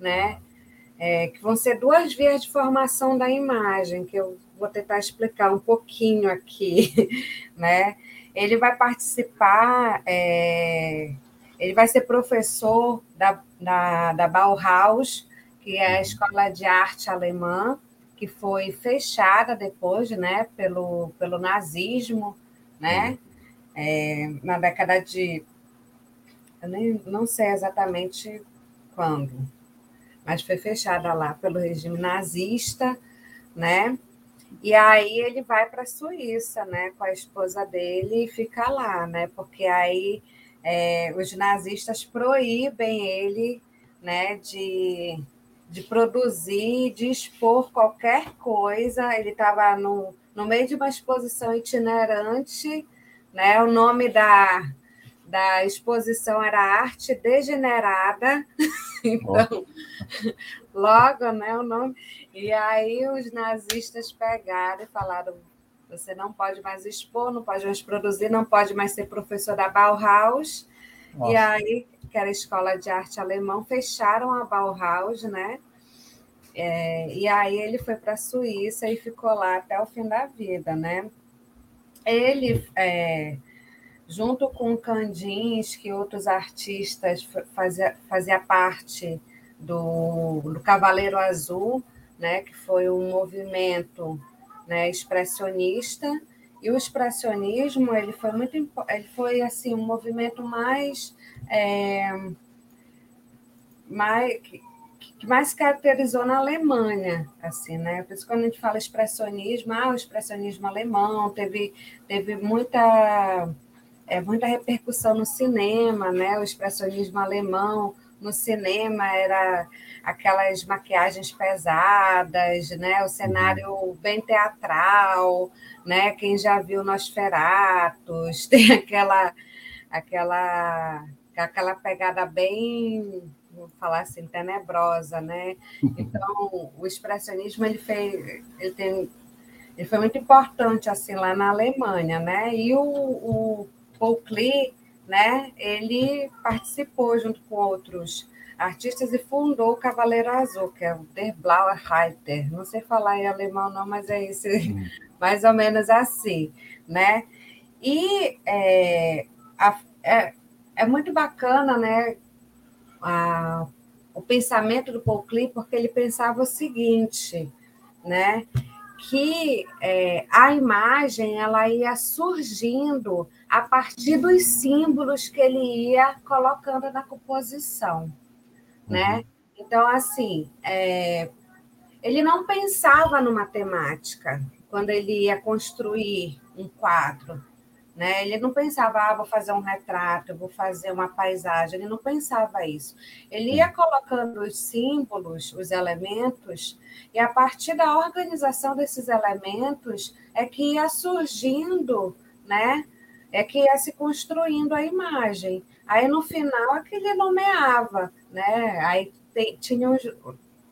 né, é, que vão ser duas vias de formação da imagem, que eu vou tentar explicar um pouquinho aqui, (laughs) né? Ele vai participar, é, ele vai ser professor da, da, da Bauhaus, que é a escola de arte alemã, que foi fechada depois, né, pelo, pelo nazismo, né, é, na década de, eu nem, não sei exatamente quando, mas foi fechada lá pelo regime nazista, né, e aí ele vai para a Suíça, né, com a esposa dele e fica lá, né, porque aí é, os nazistas proíbem ele, né, de, de produzir, de expor qualquer coisa. Ele estava no, no meio de uma exposição itinerante, né, o nome da, da exposição era Arte Degenerada, (laughs) então, logo, né, o nome. E aí os nazistas pegaram e falaram: você não pode mais expor, não pode mais produzir, não pode mais ser professor da Bauhaus. Nossa. E aí, que era a escola de arte alemão, fecharam a Bauhaus, né? É, e aí ele foi para a Suíça e ficou lá até o fim da vida, né? Ele é, junto com Kandinsky e outros artistas, fazia, fazia parte do, do Cavaleiro Azul, né, que foi um movimento né, expressionista, e o expressionismo ele foi muito ele foi assim um movimento mais é, mais que, mais caracterizou na Alemanha, assim, né? Por isso quando a gente fala expressionismo, ah, o expressionismo alemão teve teve muita é, muita repercussão no cinema, né? O expressionismo alemão no cinema era aquelas maquiagens pesadas, né? O cenário uhum. bem teatral, né? Quem já viu Nosferatus (laughs) tem aquela aquela aquela pegada bem vou falar assim tenebrosa, né? (laughs) Então o expressionismo ele fez ele tem ele foi muito importante assim lá na Alemanha, né? E o, o Paul Klee, né, ele participou junto com outros artistas e fundou o Cavaleiro Azul, que é o Der Blaue Reiter. Não sei falar em alemão não, mas é isso, hum. (laughs) mais ou menos assim, né? E é, a, é, é muito bacana, né, a, o pensamento do Paul Klee, porque ele pensava o seguinte, né, que é, a imagem ela ia surgindo a partir dos símbolos que ele ia colocando na composição, né? Uhum. Então, assim, é, ele não pensava no matemática quando ele ia construir um quadro. Né? Ele não pensava, ah, vou fazer um retrato, vou fazer uma paisagem. Ele não pensava isso. Ele ia colocando os símbolos, os elementos, e a partir da organização desses elementos é que ia surgindo, né? É que ia se construindo a imagem. Aí no final é que ele nomeava, né? Aí tem, tinha os,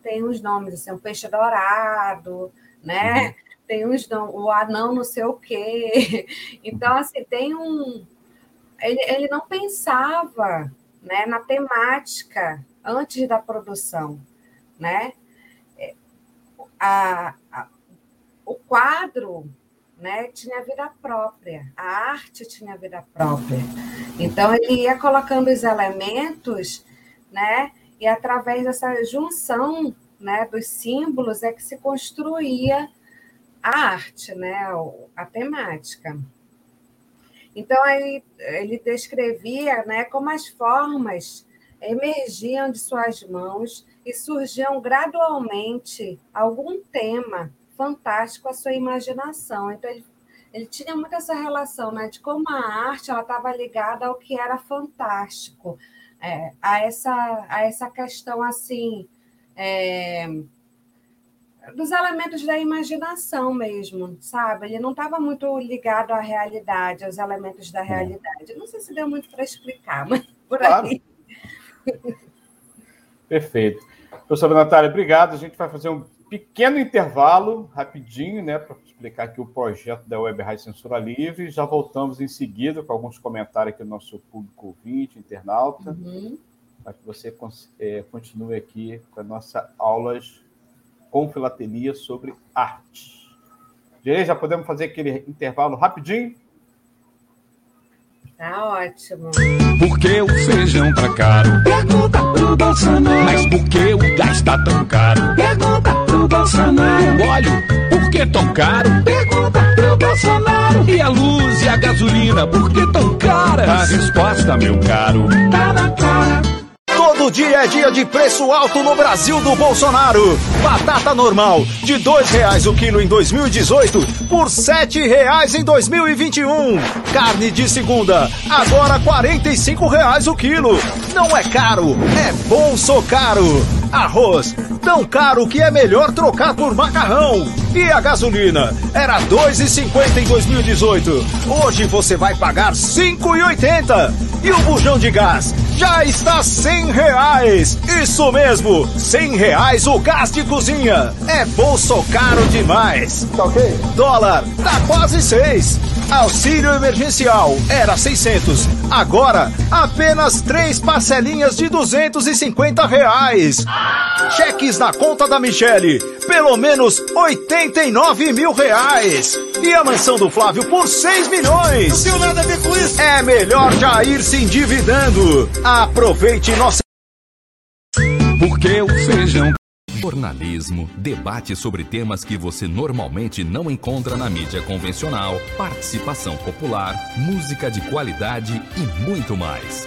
tem os nomes, assim, um peixe dourado, né? Uhum. Tem uns o anão não sei o quê. (laughs) Então, assim, tem um. Ele, ele não pensava né, na temática antes da produção, né? A, a, o quadro né, tinha vida própria, a arte tinha vida própria. Então, ele ia colocando os elementos, né, e através dessa junção né, dos símbolos é que se construía a arte, né, a temática. Então, aí, ele descrevia né, como as formas emergiam de suas mãos e surgiam gradualmente algum tema fantástico à sua imaginação. Então, ele, ele tinha muito essa relação né, de como a arte estava ligada ao que era fantástico, é, a, essa, a essa questão assim. É, dos elementos da imaginação mesmo, sabe? Ele não estava muito ligado à realidade, aos elementos da realidade. Não sei se deu muito para explicar, mas (laughs) por claro. aí. Perfeito. Professora Natália, obrigado. A gente vai fazer um pequeno intervalo, rapidinho, né, para explicar aqui o projeto da Web Rádio Censura Livre. Já voltamos em seguida com alguns comentários aqui do nosso público ouvinte, internauta, uhum. para que você é, continue aqui com as nossas aulas com filatelia sobre arte. Gerê, já podemos fazer aquele intervalo rapidinho? Tá ótimo. Por que o feijão tá caro? Pergunta pro Bolsonaro. Mas por que o gás tá tão caro? Pergunta pro Bolsonaro. O óleo, por que tão caro? Pergunta pro Bolsonaro. E a luz e a gasolina, por que tão caras? A resposta, meu caro, tá na cara. Todo dia é dia de preço alto no Brasil do Bolsonaro. Batata normal, de dois reais o quilo em 2018, por sete reais em 2021. Carne de segunda, agora quarenta e cinco reais o quilo. Não é caro, é bolso caro. Arroz, tão caro que é melhor trocar por macarrão. E a gasolina? Era R$ 2,50 em 2018. Hoje você vai pagar R$ 5,80. E o bujão de gás? Já está 100 reais. Isso mesmo, 100 reais o gás de cozinha. É bolso caro demais. Tá ok? Dólar, tá quase 6. Auxílio emergencial era 600. Agora, apenas três parcelinhas de 250 reais. Cheques na conta da Michele, pelo menos 89 mil reais. E a mansão do Flávio por 6 milhões. Não tenho nada a ver com isso. É melhor já ir se endividando. Aproveite nossa. Porque o feijão Jornalismo, debate sobre temas que você normalmente não encontra na mídia convencional, participação popular, música de qualidade e muito mais.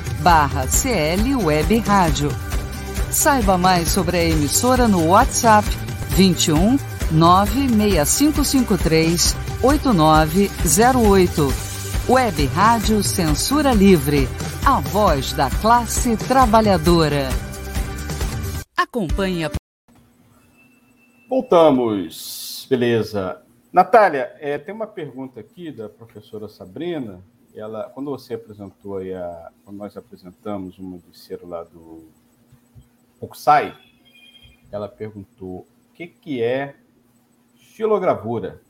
barra CL Web Rádio. Saiba mais sobre a emissora no WhatsApp 21 96553 8908. Web Rádio Censura Livre, a voz da classe trabalhadora. Acompanhe a Voltamos. Beleza. Natália, é, tem uma pergunta aqui da professora Sabrina. Ela, quando você apresentou aí a, quando nós apresentamos uma cero lá do Oxai, ela perguntou o que, que é xilogravura.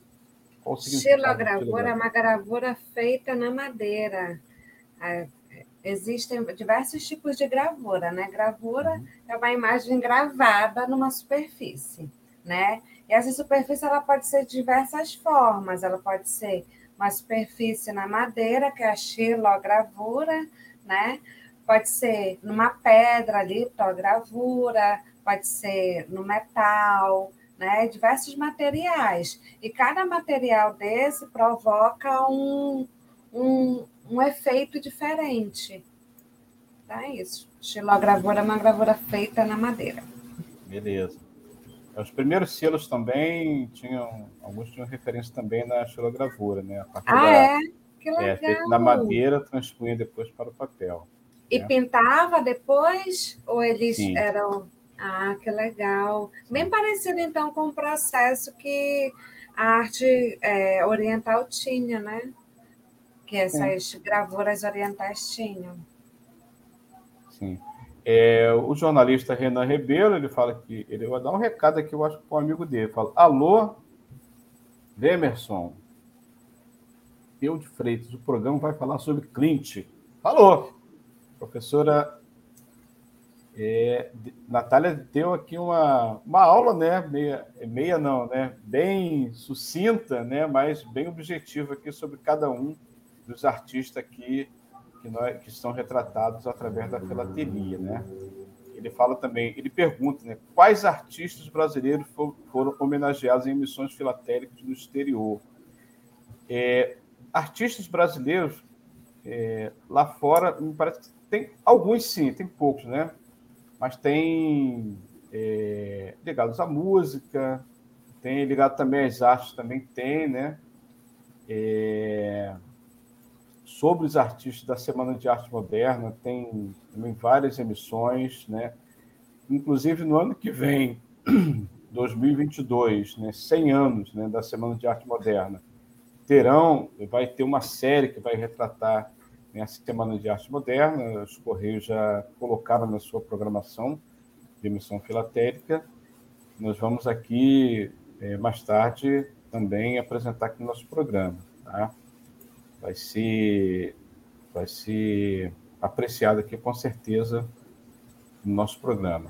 Qual o xilogravura é uma gravura feita na madeira. Existem diversos tipos de gravura, né? Gravura uhum. é uma imagem gravada numa superfície, né? E essa superfície ela pode ser de diversas formas. Ela pode ser uma superfície na madeira, que é a xilogravura, né? Pode ser numa pedra, litogravura, pode ser no metal, né? Diversos materiais. E cada material desse provoca um, um, um efeito diferente. Tá isso. Xilogravura é uma gravura feita na madeira. Beleza. Os primeiros selos também tinham, alguns tinham referência também na xilogravura, né? ah, da, é? Que legal. É, feito na madeira, transpunha depois para o papel. E né? pintava depois? Ou eles Sim. eram. Ah, que legal. Bem parecido, então, com o processo que a arte é, oriental tinha, né? Que essas Sim. gravuras orientais tinham. Sim. É, o jornalista Renan Rebelo, ele fala que ele vai dar um recado aqui, eu acho, para um amigo dele. Fala: Alô, Demerson, eu de Freitas, o programa vai falar sobre Clint. Falou! Professora é, Natália deu aqui uma, uma aula, né? Meia, meia não, né? Bem sucinta, né? Mas bem objetiva aqui sobre cada um dos artistas aqui que, nós, que estão retratados através da filatelia, né? Ele fala também, ele pergunta, né, quais artistas brasileiros for, foram homenageados em missões filatélicas no exterior? É, artistas brasileiros é, lá fora, me parece que tem alguns sim, tem poucos, né? Mas tem é, ligados à música, tem ligado também às artes, também tem, né? É, sobre os artistas da Semana de Arte Moderna, tem também várias emissões, né? Inclusive no ano que vem, (clears throat) 2022, né, 100 anos né, da Semana de Arte Moderna, terão, vai ter uma série que vai retratar né, a Semana de Arte Moderna, os Correios já colocaram na sua programação de emissão filatélica. Nós vamos aqui, é, mais tarde, também apresentar aqui no nosso programa. Tá? Vai ser, vai ser apreciado aqui com certeza no nosso programa.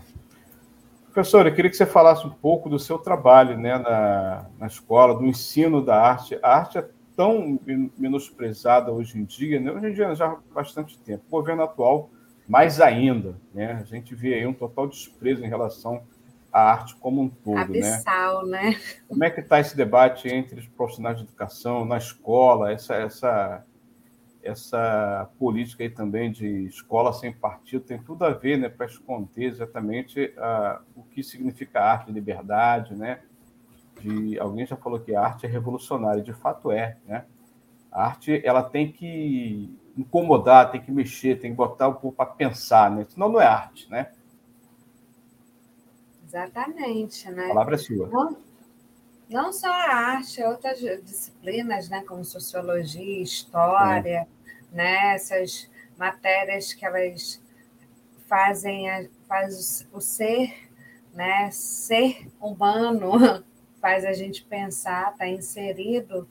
Professor, eu queria que você falasse um pouco do seu trabalho né, na, na escola, do ensino da arte. A arte é tão menosprezada hoje em dia, né? hoje em dia já há bastante tempo. O governo atual, mais ainda. Né? A gente vê aí um total desprezo em relação à arte como um todo. Abissal, né? né? Como é que está esse debate entre os profissionais de educação, na escola, essa, essa, essa política aí também de escola sem partido tem tudo a ver né, para esconder exatamente uh, o que significa arte, liberdade, né? De, alguém já falou que a arte é revolucionária, de fato é, né? A arte ela tem que incomodar, tem que mexer, tem que botar o povo para pensar, né? Senão não é arte, né? Exatamente, né? A palavra é sua. Não, não só a arte, outras disciplinas, né, como sociologia, história, né, essas matérias que elas fazem faz o ser, né, ser humano, (laughs) faz a gente pensar, está inserido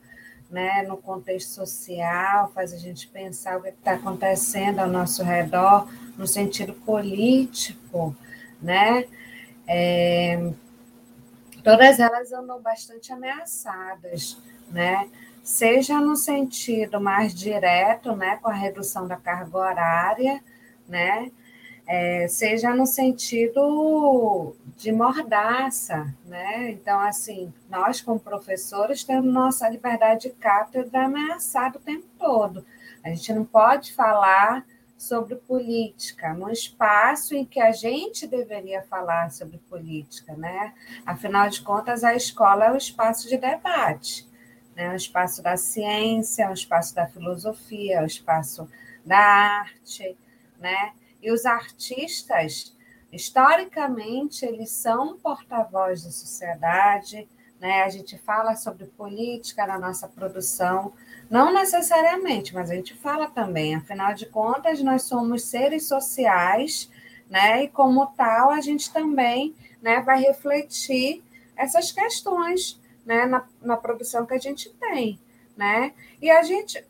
né, no contexto social, faz a gente pensar o que está acontecendo ao nosso redor, no sentido político, né? É, todas elas andam bastante ameaçadas, né? Seja no sentido mais direto, né, com a redução da carga horária, né? É, seja no sentido de mordaça, né? Então, assim, nós como professores temos nossa liberdade de cátedra ameaçada o tempo todo. A gente não pode falar sobre política, num espaço em que a gente deveria falar sobre política, né? Afinal de contas, a escola é um espaço de debate, né? um espaço da ciência, um espaço da filosofia, um espaço da arte, né? E os artistas, historicamente, eles são porta-voz da sociedade, né? A gente fala sobre política na nossa produção, não necessariamente, mas a gente fala também. Afinal de contas, nós somos seres sociais, né? E como tal, a gente também, né, vai refletir essas questões, né, na, na produção que a gente tem, né? E a gente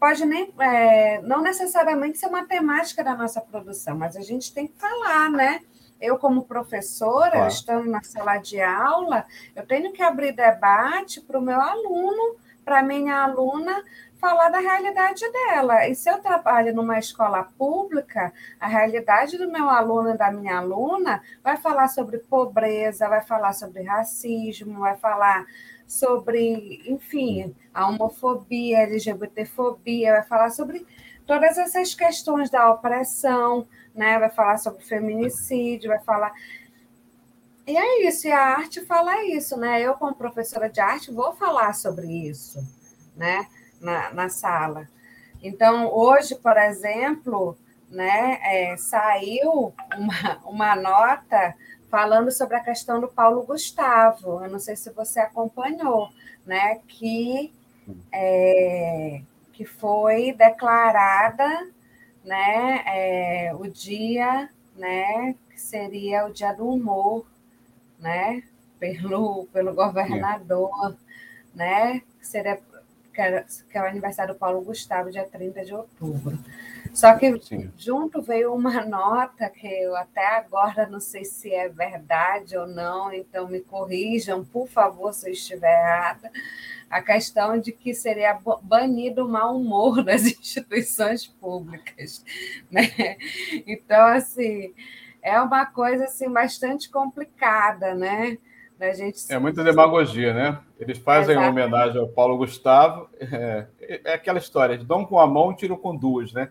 pode nem é, não necessariamente ser uma temática da nossa produção, mas a gente tem que falar, né? Eu, como professora, claro. estando na sala de aula, eu tenho que abrir debate para o meu aluno, para minha aluna, falar da realidade dela. E se eu trabalho numa escola pública, a realidade do meu aluno e da minha aluna vai falar sobre pobreza, vai falar sobre racismo, vai falar sobre, enfim, a homofobia, LGBTfobia, vai falar sobre todas essas questões da opressão, né? Vai falar sobre feminicídio, vai falar. E é isso, e a arte fala isso, né? Eu, como professora de arte, vou falar sobre isso, né? Na, na sala. Então, hoje, por exemplo, né, é, saiu uma, uma nota falando sobre a questão do Paulo Gustavo. Eu não sei se você acompanhou, né? Que, é, que foi declarada né, é, o dia, né, que seria o dia do humor, né, pelo, pelo governador, né, que seria que, era, que é o aniversário do Paulo Gustavo, dia 30 de outubro. Só que Sim. junto veio uma (laughs) nota que eu até agora não sei se é verdade ou não, então me corrijam, por favor, se eu estiver errada. A questão de que seria banido o mau humor (laughs) das instituições públicas. Né? Então, assim, é uma coisa assim, bastante complicada, né? Da gente é muita demagogia, né? Eles fazem Exatamente. uma homenagem ao Paulo Gustavo. É, é aquela história de dão com a mão, tiro com duas, né?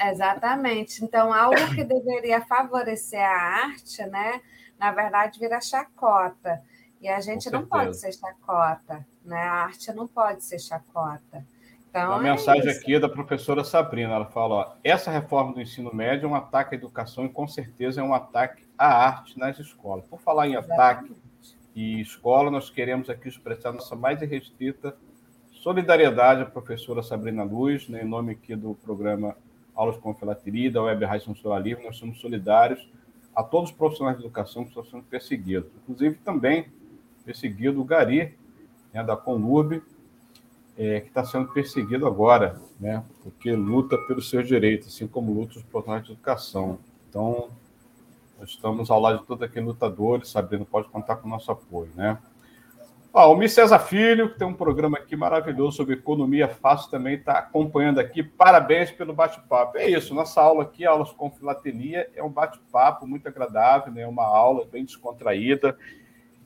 Exatamente. Então, algo que deveria favorecer a arte, né? Na verdade, vira chacota. E a gente não pode ser chacota, né? A arte não pode ser chacota. Então, Uma é mensagem isso. aqui da professora Sabrina. Ela fala: ó, essa reforma do ensino médio é um ataque à educação e com certeza é um ataque à arte nas escolas. Por falar em Exatamente. ataque e escola, nós queremos aqui expressar nossa mais irrestrita solidariedade à professora Sabrina Luz, né, em nome aqui do programa Aulas com Filateria, da Web Rádio Censura Livre, nós somos solidários a todos os profissionais de educação que estão sendo perseguidos. Inclusive, também perseguido o Gari, né, da Conurb, é, que está sendo perseguido agora, né, porque luta pelos seus direitos, assim como luta os profissionais de educação. Então, nós estamos ao lado de todos aqueles lutadores, sabendo, pode contar com o nosso apoio, né? Ó, o Mi César Filho, que tem um programa aqui maravilhoso sobre economia fácil, também está acompanhando aqui. Parabéns pelo bate-papo. É isso, nossa aula aqui, aulas com filatelia, é um bate-papo muito agradável, né? uma aula bem descontraída.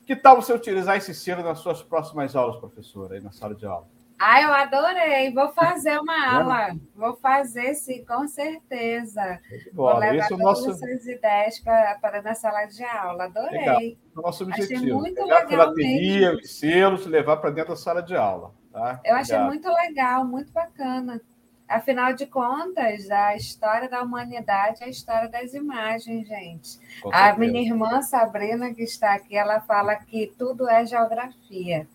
Que tal você utilizar esse selo nas suas próximas aulas, professora, aí na sala de aula? Ah, eu adorei. Vou fazer uma aula. Vou fazer, sim, com certeza. Vou levar é todas nosso... essas ideias para, na sala de aula. Adorei. Legal. É o nosso objetivo. Achei muito legal. Filateria, os selos, levar para dentro da sala de aula. Tá? Eu achei muito legal, muito bacana. Afinal de contas, a história da humanidade é a história das imagens, gente. a minha irmã Sabrina, que está aqui, ela fala que tudo é geografia.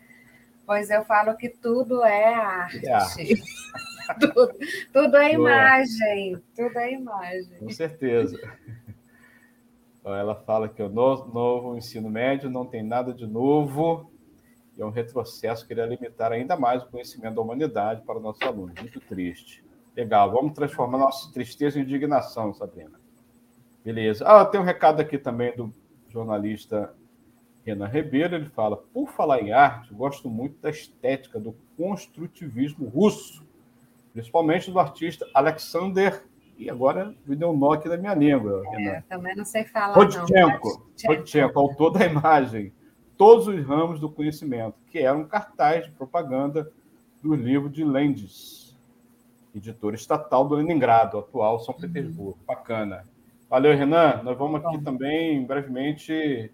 Pois eu falo que tudo é arte. É arte. (laughs) tudo, tudo é imagem. Tudo é imagem. Com certeza. Ela fala que o novo ensino médio não tem nada de novo e é um retrocesso que irá limitar ainda mais o conhecimento da humanidade para nossos alunos. Muito triste. Legal, vamos transformar nossa tristeza em indignação, Sabrina. Beleza. Ah, tem um recado aqui também do jornalista Renan Ribeiro, ele fala: por falar em arte, gosto muito da estética do construtivismo russo, principalmente do artista Alexander. E agora me deu um nó aqui na minha língua, é, Renan. também não sei falar. Rodchenko, Rodchenko, autor da imagem Todos os Ramos do Conhecimento, que era um cartaz de propaganda do livro de Lendes, editora estatal do Leningrado, atual São Petersburgo. Uhum. Bacana. Valeu, Renan. Nós vamos aqui Bom. também, brevemente,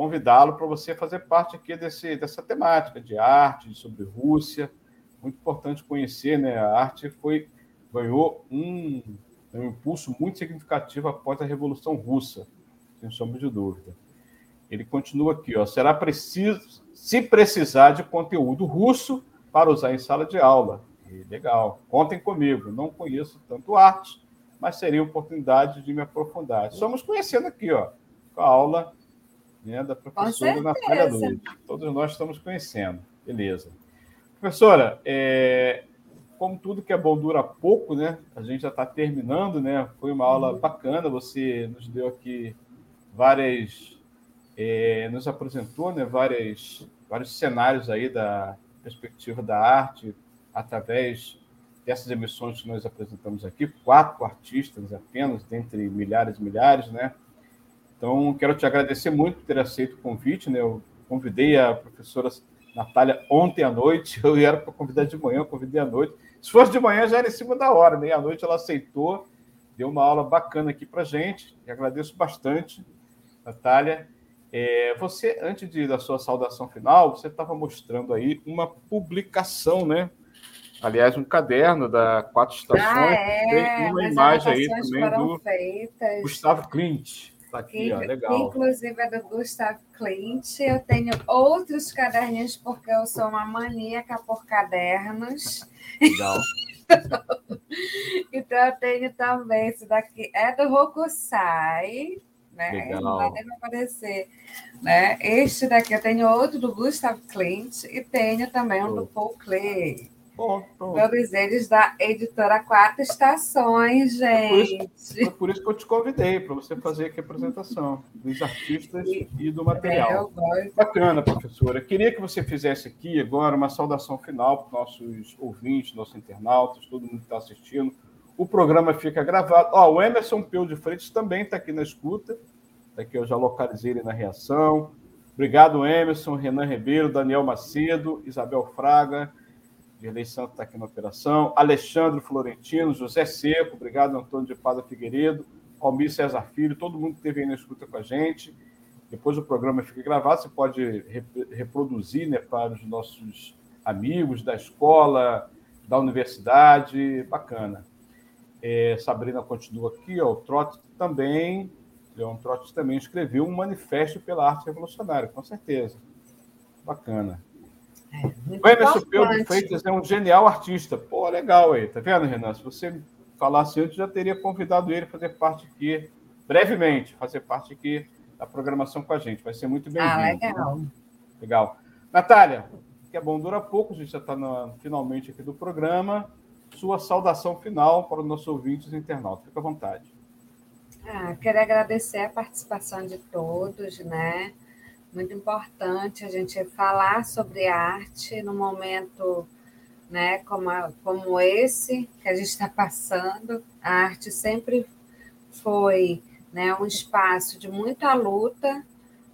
convidá-lo para você fazer parte aqui desse, dessa temática de arte, sobre Rússia. Muito importante conhecer, né? A arte foi ganhou um, um impulso muito significativo após a Revolução Russa, sem sombra de dúvida. ele continua aqui, ó, será preciso, se precisar de conteúdo russo para usar em sala de aula. E, legal, contem comigo, não conheço tanto arte, mas seria oportunidade de me aprofundar. Estamos conhecendo aqui, ó, com a aula né, da professora Natália Luz. Todos nós estamos conhecendo. Beleza. Professora, é, como tudo que é bom dura pouco, né? A gente já está terminando, né? Foi uma aula uhum. bacana, você nos deu aqui várias. É, nos apresentou né, várias, vários cenários aí da perspectiva da arte através dessas emissões que nós apresentamos aqui, quatro artistas apenas, dentre milhares e milhares, né? Então, quero te agradecer muito por ter aceito o convite, né? Eu convidei a professora Natália ontem à noite, (laughs) eu era para convidar de manhã, eu convidei à noite. Se fosse de manhã, já era em cima da hora, né? À noite ela aceitou, deu uma aula bacana aqui para gente, e agradeço bastante, Natália. É, você, antes de, da sua saudação final, você estava mostrando aí uma publicação, né? Aliás, um caderno da Quatro Estações. Ah, é, tem uma imagem aí também do feitas. Gustavo Clint. Tá aqui, ó, legal. Inclusive é do Gustavo Clint. Eu tenho outros caderninhos, porque eu sou uma maníaca por cadernos. Legal. (laughs) então, eu tenho também esse daqui. É do Rokusai. Né? Não vai nem aparecer. Né? Este daqui eu tenho outro do Gustavo Clint e tenho também um do Paul Klee. Todos eles da editora Quatro Estações, gente. Foi por isso, que eu te convidei, para você fazer aqui a apresentação dos artistas e, e do material. É, Bacana, professora. Queria que você fizesse aqui agora uma saudação final para os nossos ouvintes, nossos internautas, todo mundo que está assistindo. O programa fica gravado. Ó, o Emerson Peu de Freitas também está aqui na escuta. Está aqui, eu já localizei ele na reação. Obrigado, Emerson, Renan Ribeiro, Daniel Macedo, Isabel Fraga, Dirley Santos está aqui na operação, Alexandre Florentino, José Seco, obrigado, Antônio de Pada Figueiredo, Almir César Filho, todo mundo que esteve aí na escuta com a gente. Depois o programa fica gravado, você pode reproduzir né, para os nossos amigos da escola, da universidade, bacana. É, Sabrina continua aqui, ó, o Trotti também, Leon Trotti também escreveu um manifesto pela arte revolucionária, com certeza. Bacana. O Emerson Pedro Freitas é um genial artista. Pô, legal aí, tá vendo, Renan? Se você falasse antes, já teria convidado ele a fazer parte aqui, brevemente, fazer parte aqui da programação com a gente. Vai ser muito bem-vindo. Ah, legal. Legal. Natália, que é bom, dura pouco, a gente já está finalmente aqui do programa. Sua saudação final para os nossos ouvintes e internautas. Fica à vontade. Ah, quero agradecer a participação de todos, né? Muito importante a gente falar sobre arte no momento né, como, como esse que a gente está passando. A arte sempre foi né, um espaço de muita luta,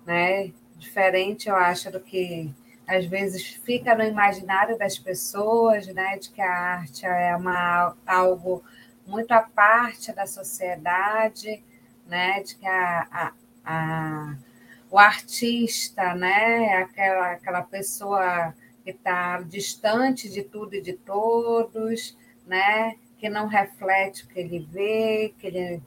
né, diferente, eu acho, do que às vezes fica no imaginário das pessoas, né, de que a arte é uma, algo muito à parte da sociedade, né, de que a, a, a o artista, né? aquela, aquela pessoa que está distante de tudo e de todos, né? que não reflete o que ele vê, que ele,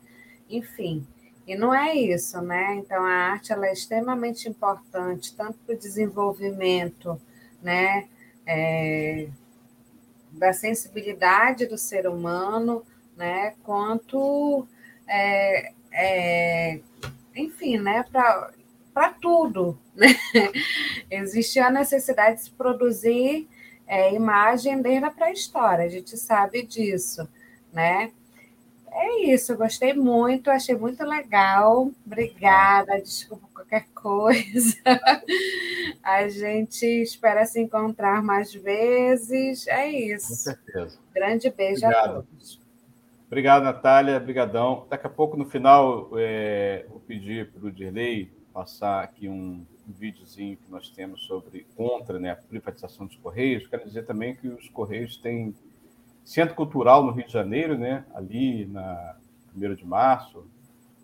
enfim. E não é isso, né? Então a arte ela é extremamente importante tanto para o desenvolvimento, né? É, da sensibilidade do ser humano, né? Quanto é, é, enfim, né? Para para tudo. Né? (laughs) Existe a necessidade de se produzir é, imagem desde a pré-história, a gente sabe disso, né? É isso, gostei muito, achei muito legal. Obrigada, desculpa qualquer (laughs) coisa. A gente espera se encontrar mais vezes. É isso. Com certeza. Grande beijo Obrigado. a todos. Obrigado, Natália. Obrigadão. Daqui a pouco, no final, é, vou pedir para o Dirley passar aqui um, videozinho que nós temos sobre contra né, a privatização dos Correios. Quero dizer também que os Correios têm centro cultural no Rio de Janeiro, né, ali na 1 de março.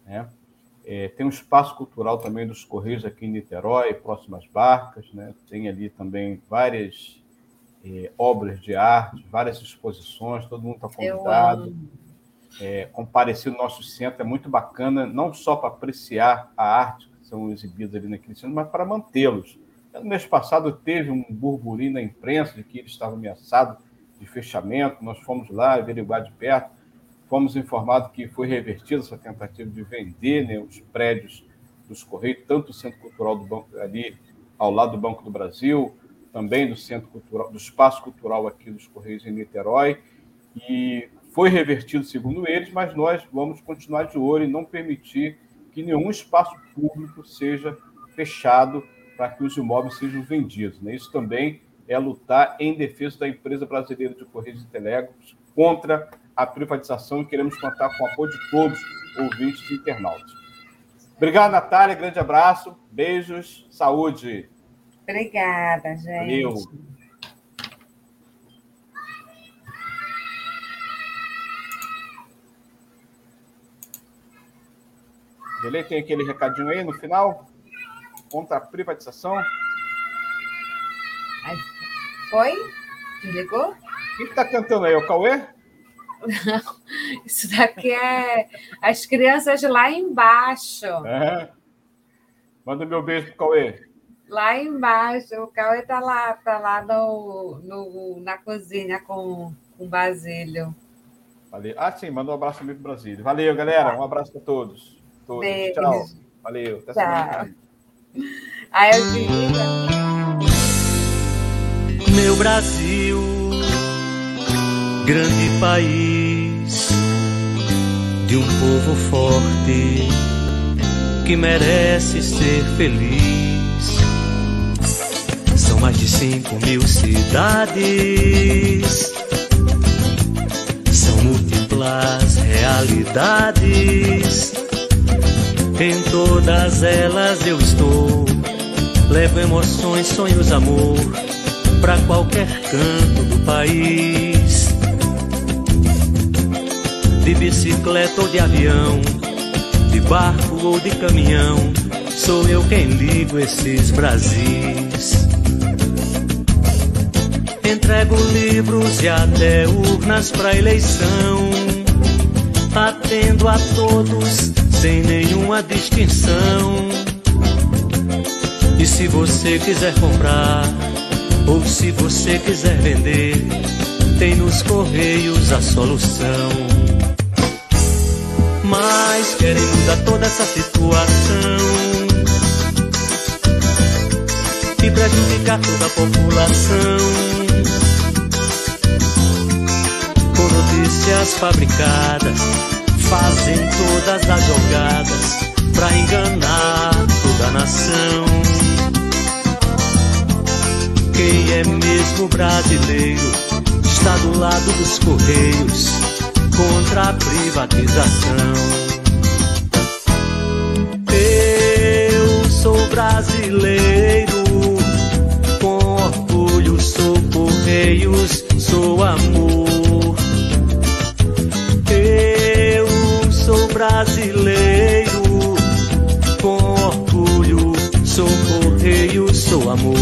Né, é, tem um espaço cultural também dos Correios aqui em Niterói, próximo às barcas. Né, tem ali também várias é, obras de arte, várias exposições, todo mundo está convidado. É, comparecer no nosso centro é muito bacana, não só para apreciar a arte, estão exibidos ali naquele centro, mas para mantê-los. No mês passado teve um burburinho na imprensa de que ele estava ameaçado de fechamento, nós fomos lá averiguar de perto, fomos informados que foi revertida essa tentativa de vender né, os prédios dos Correios, tanto o Centro Cultural do Banco ali ao lado do Banco do Brasil, também do Centro Cultural, do Espaço Cultural aqui dos Correios em Niterói, e foi revertido, segundo eles, mas nós vamos continuar de olho e não permitir que nenhum espaço público seja fechado para que os imóveis sejam vendidos. Né? Isso também é lutar em defesa da empresa brasileira de Correios e Telégrafos contra a privatização e queremos contar com o apoio de todos, ouvintes e internautas. Obrigado, Natália. Grande abraço. Beijos. Saúde. Obrigada, gente. Valeu. Delei, tem aquele recadinho aí no final? Contra a privatização. Foi? Desligou? Quem está cantando aí? O Cauê? Não, isso daqui é as crianças lá embaixo. É. Manda meu beijo pro Cauê. Lá embaixo, o Cauê tá lá, tá lá no, no, na cozinha com, com Basílio. Valeu. Ah, sim, manda um abraço também pro Brasília. Valeu, galera. Um abraço para todos. Todos. Beijo. Tchau. Valeu. Até Tchau. Aí eu digo. Meu Brasil, grande país de um povo forte que merece ser feliz são mais de cinco mil cidades. São múltiplas realidades. Em todas elas eu estou. Levo emoções, sonhos, amor para qualquer canto do país. De bicicleta ou de avião, de barco ou de caminhão, sou eu quem ligo esses Brasis. Entrego livros e até urnas para eleição. Atendo a todos sem nenhuma distinção. E se você quiser comprar, ou se você quiser vender, tem nos correios a solução. Mas querem mudar toda essa situação e prejudicar toda a população. notícias fabricadas fazem todas as jogadas pra enganar toda a nação. Quem é mesmo brasileiro está do lado dos correios contra a privatização. Eu sou brasileiro, com orgulho sou correios, sou amor. Brasileiro. Com orgulho, sou correio, sou amor.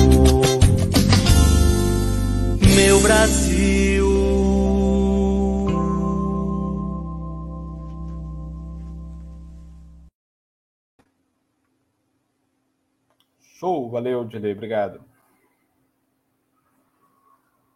Meu Brasil. Show, valeu, Dilei, obrigado.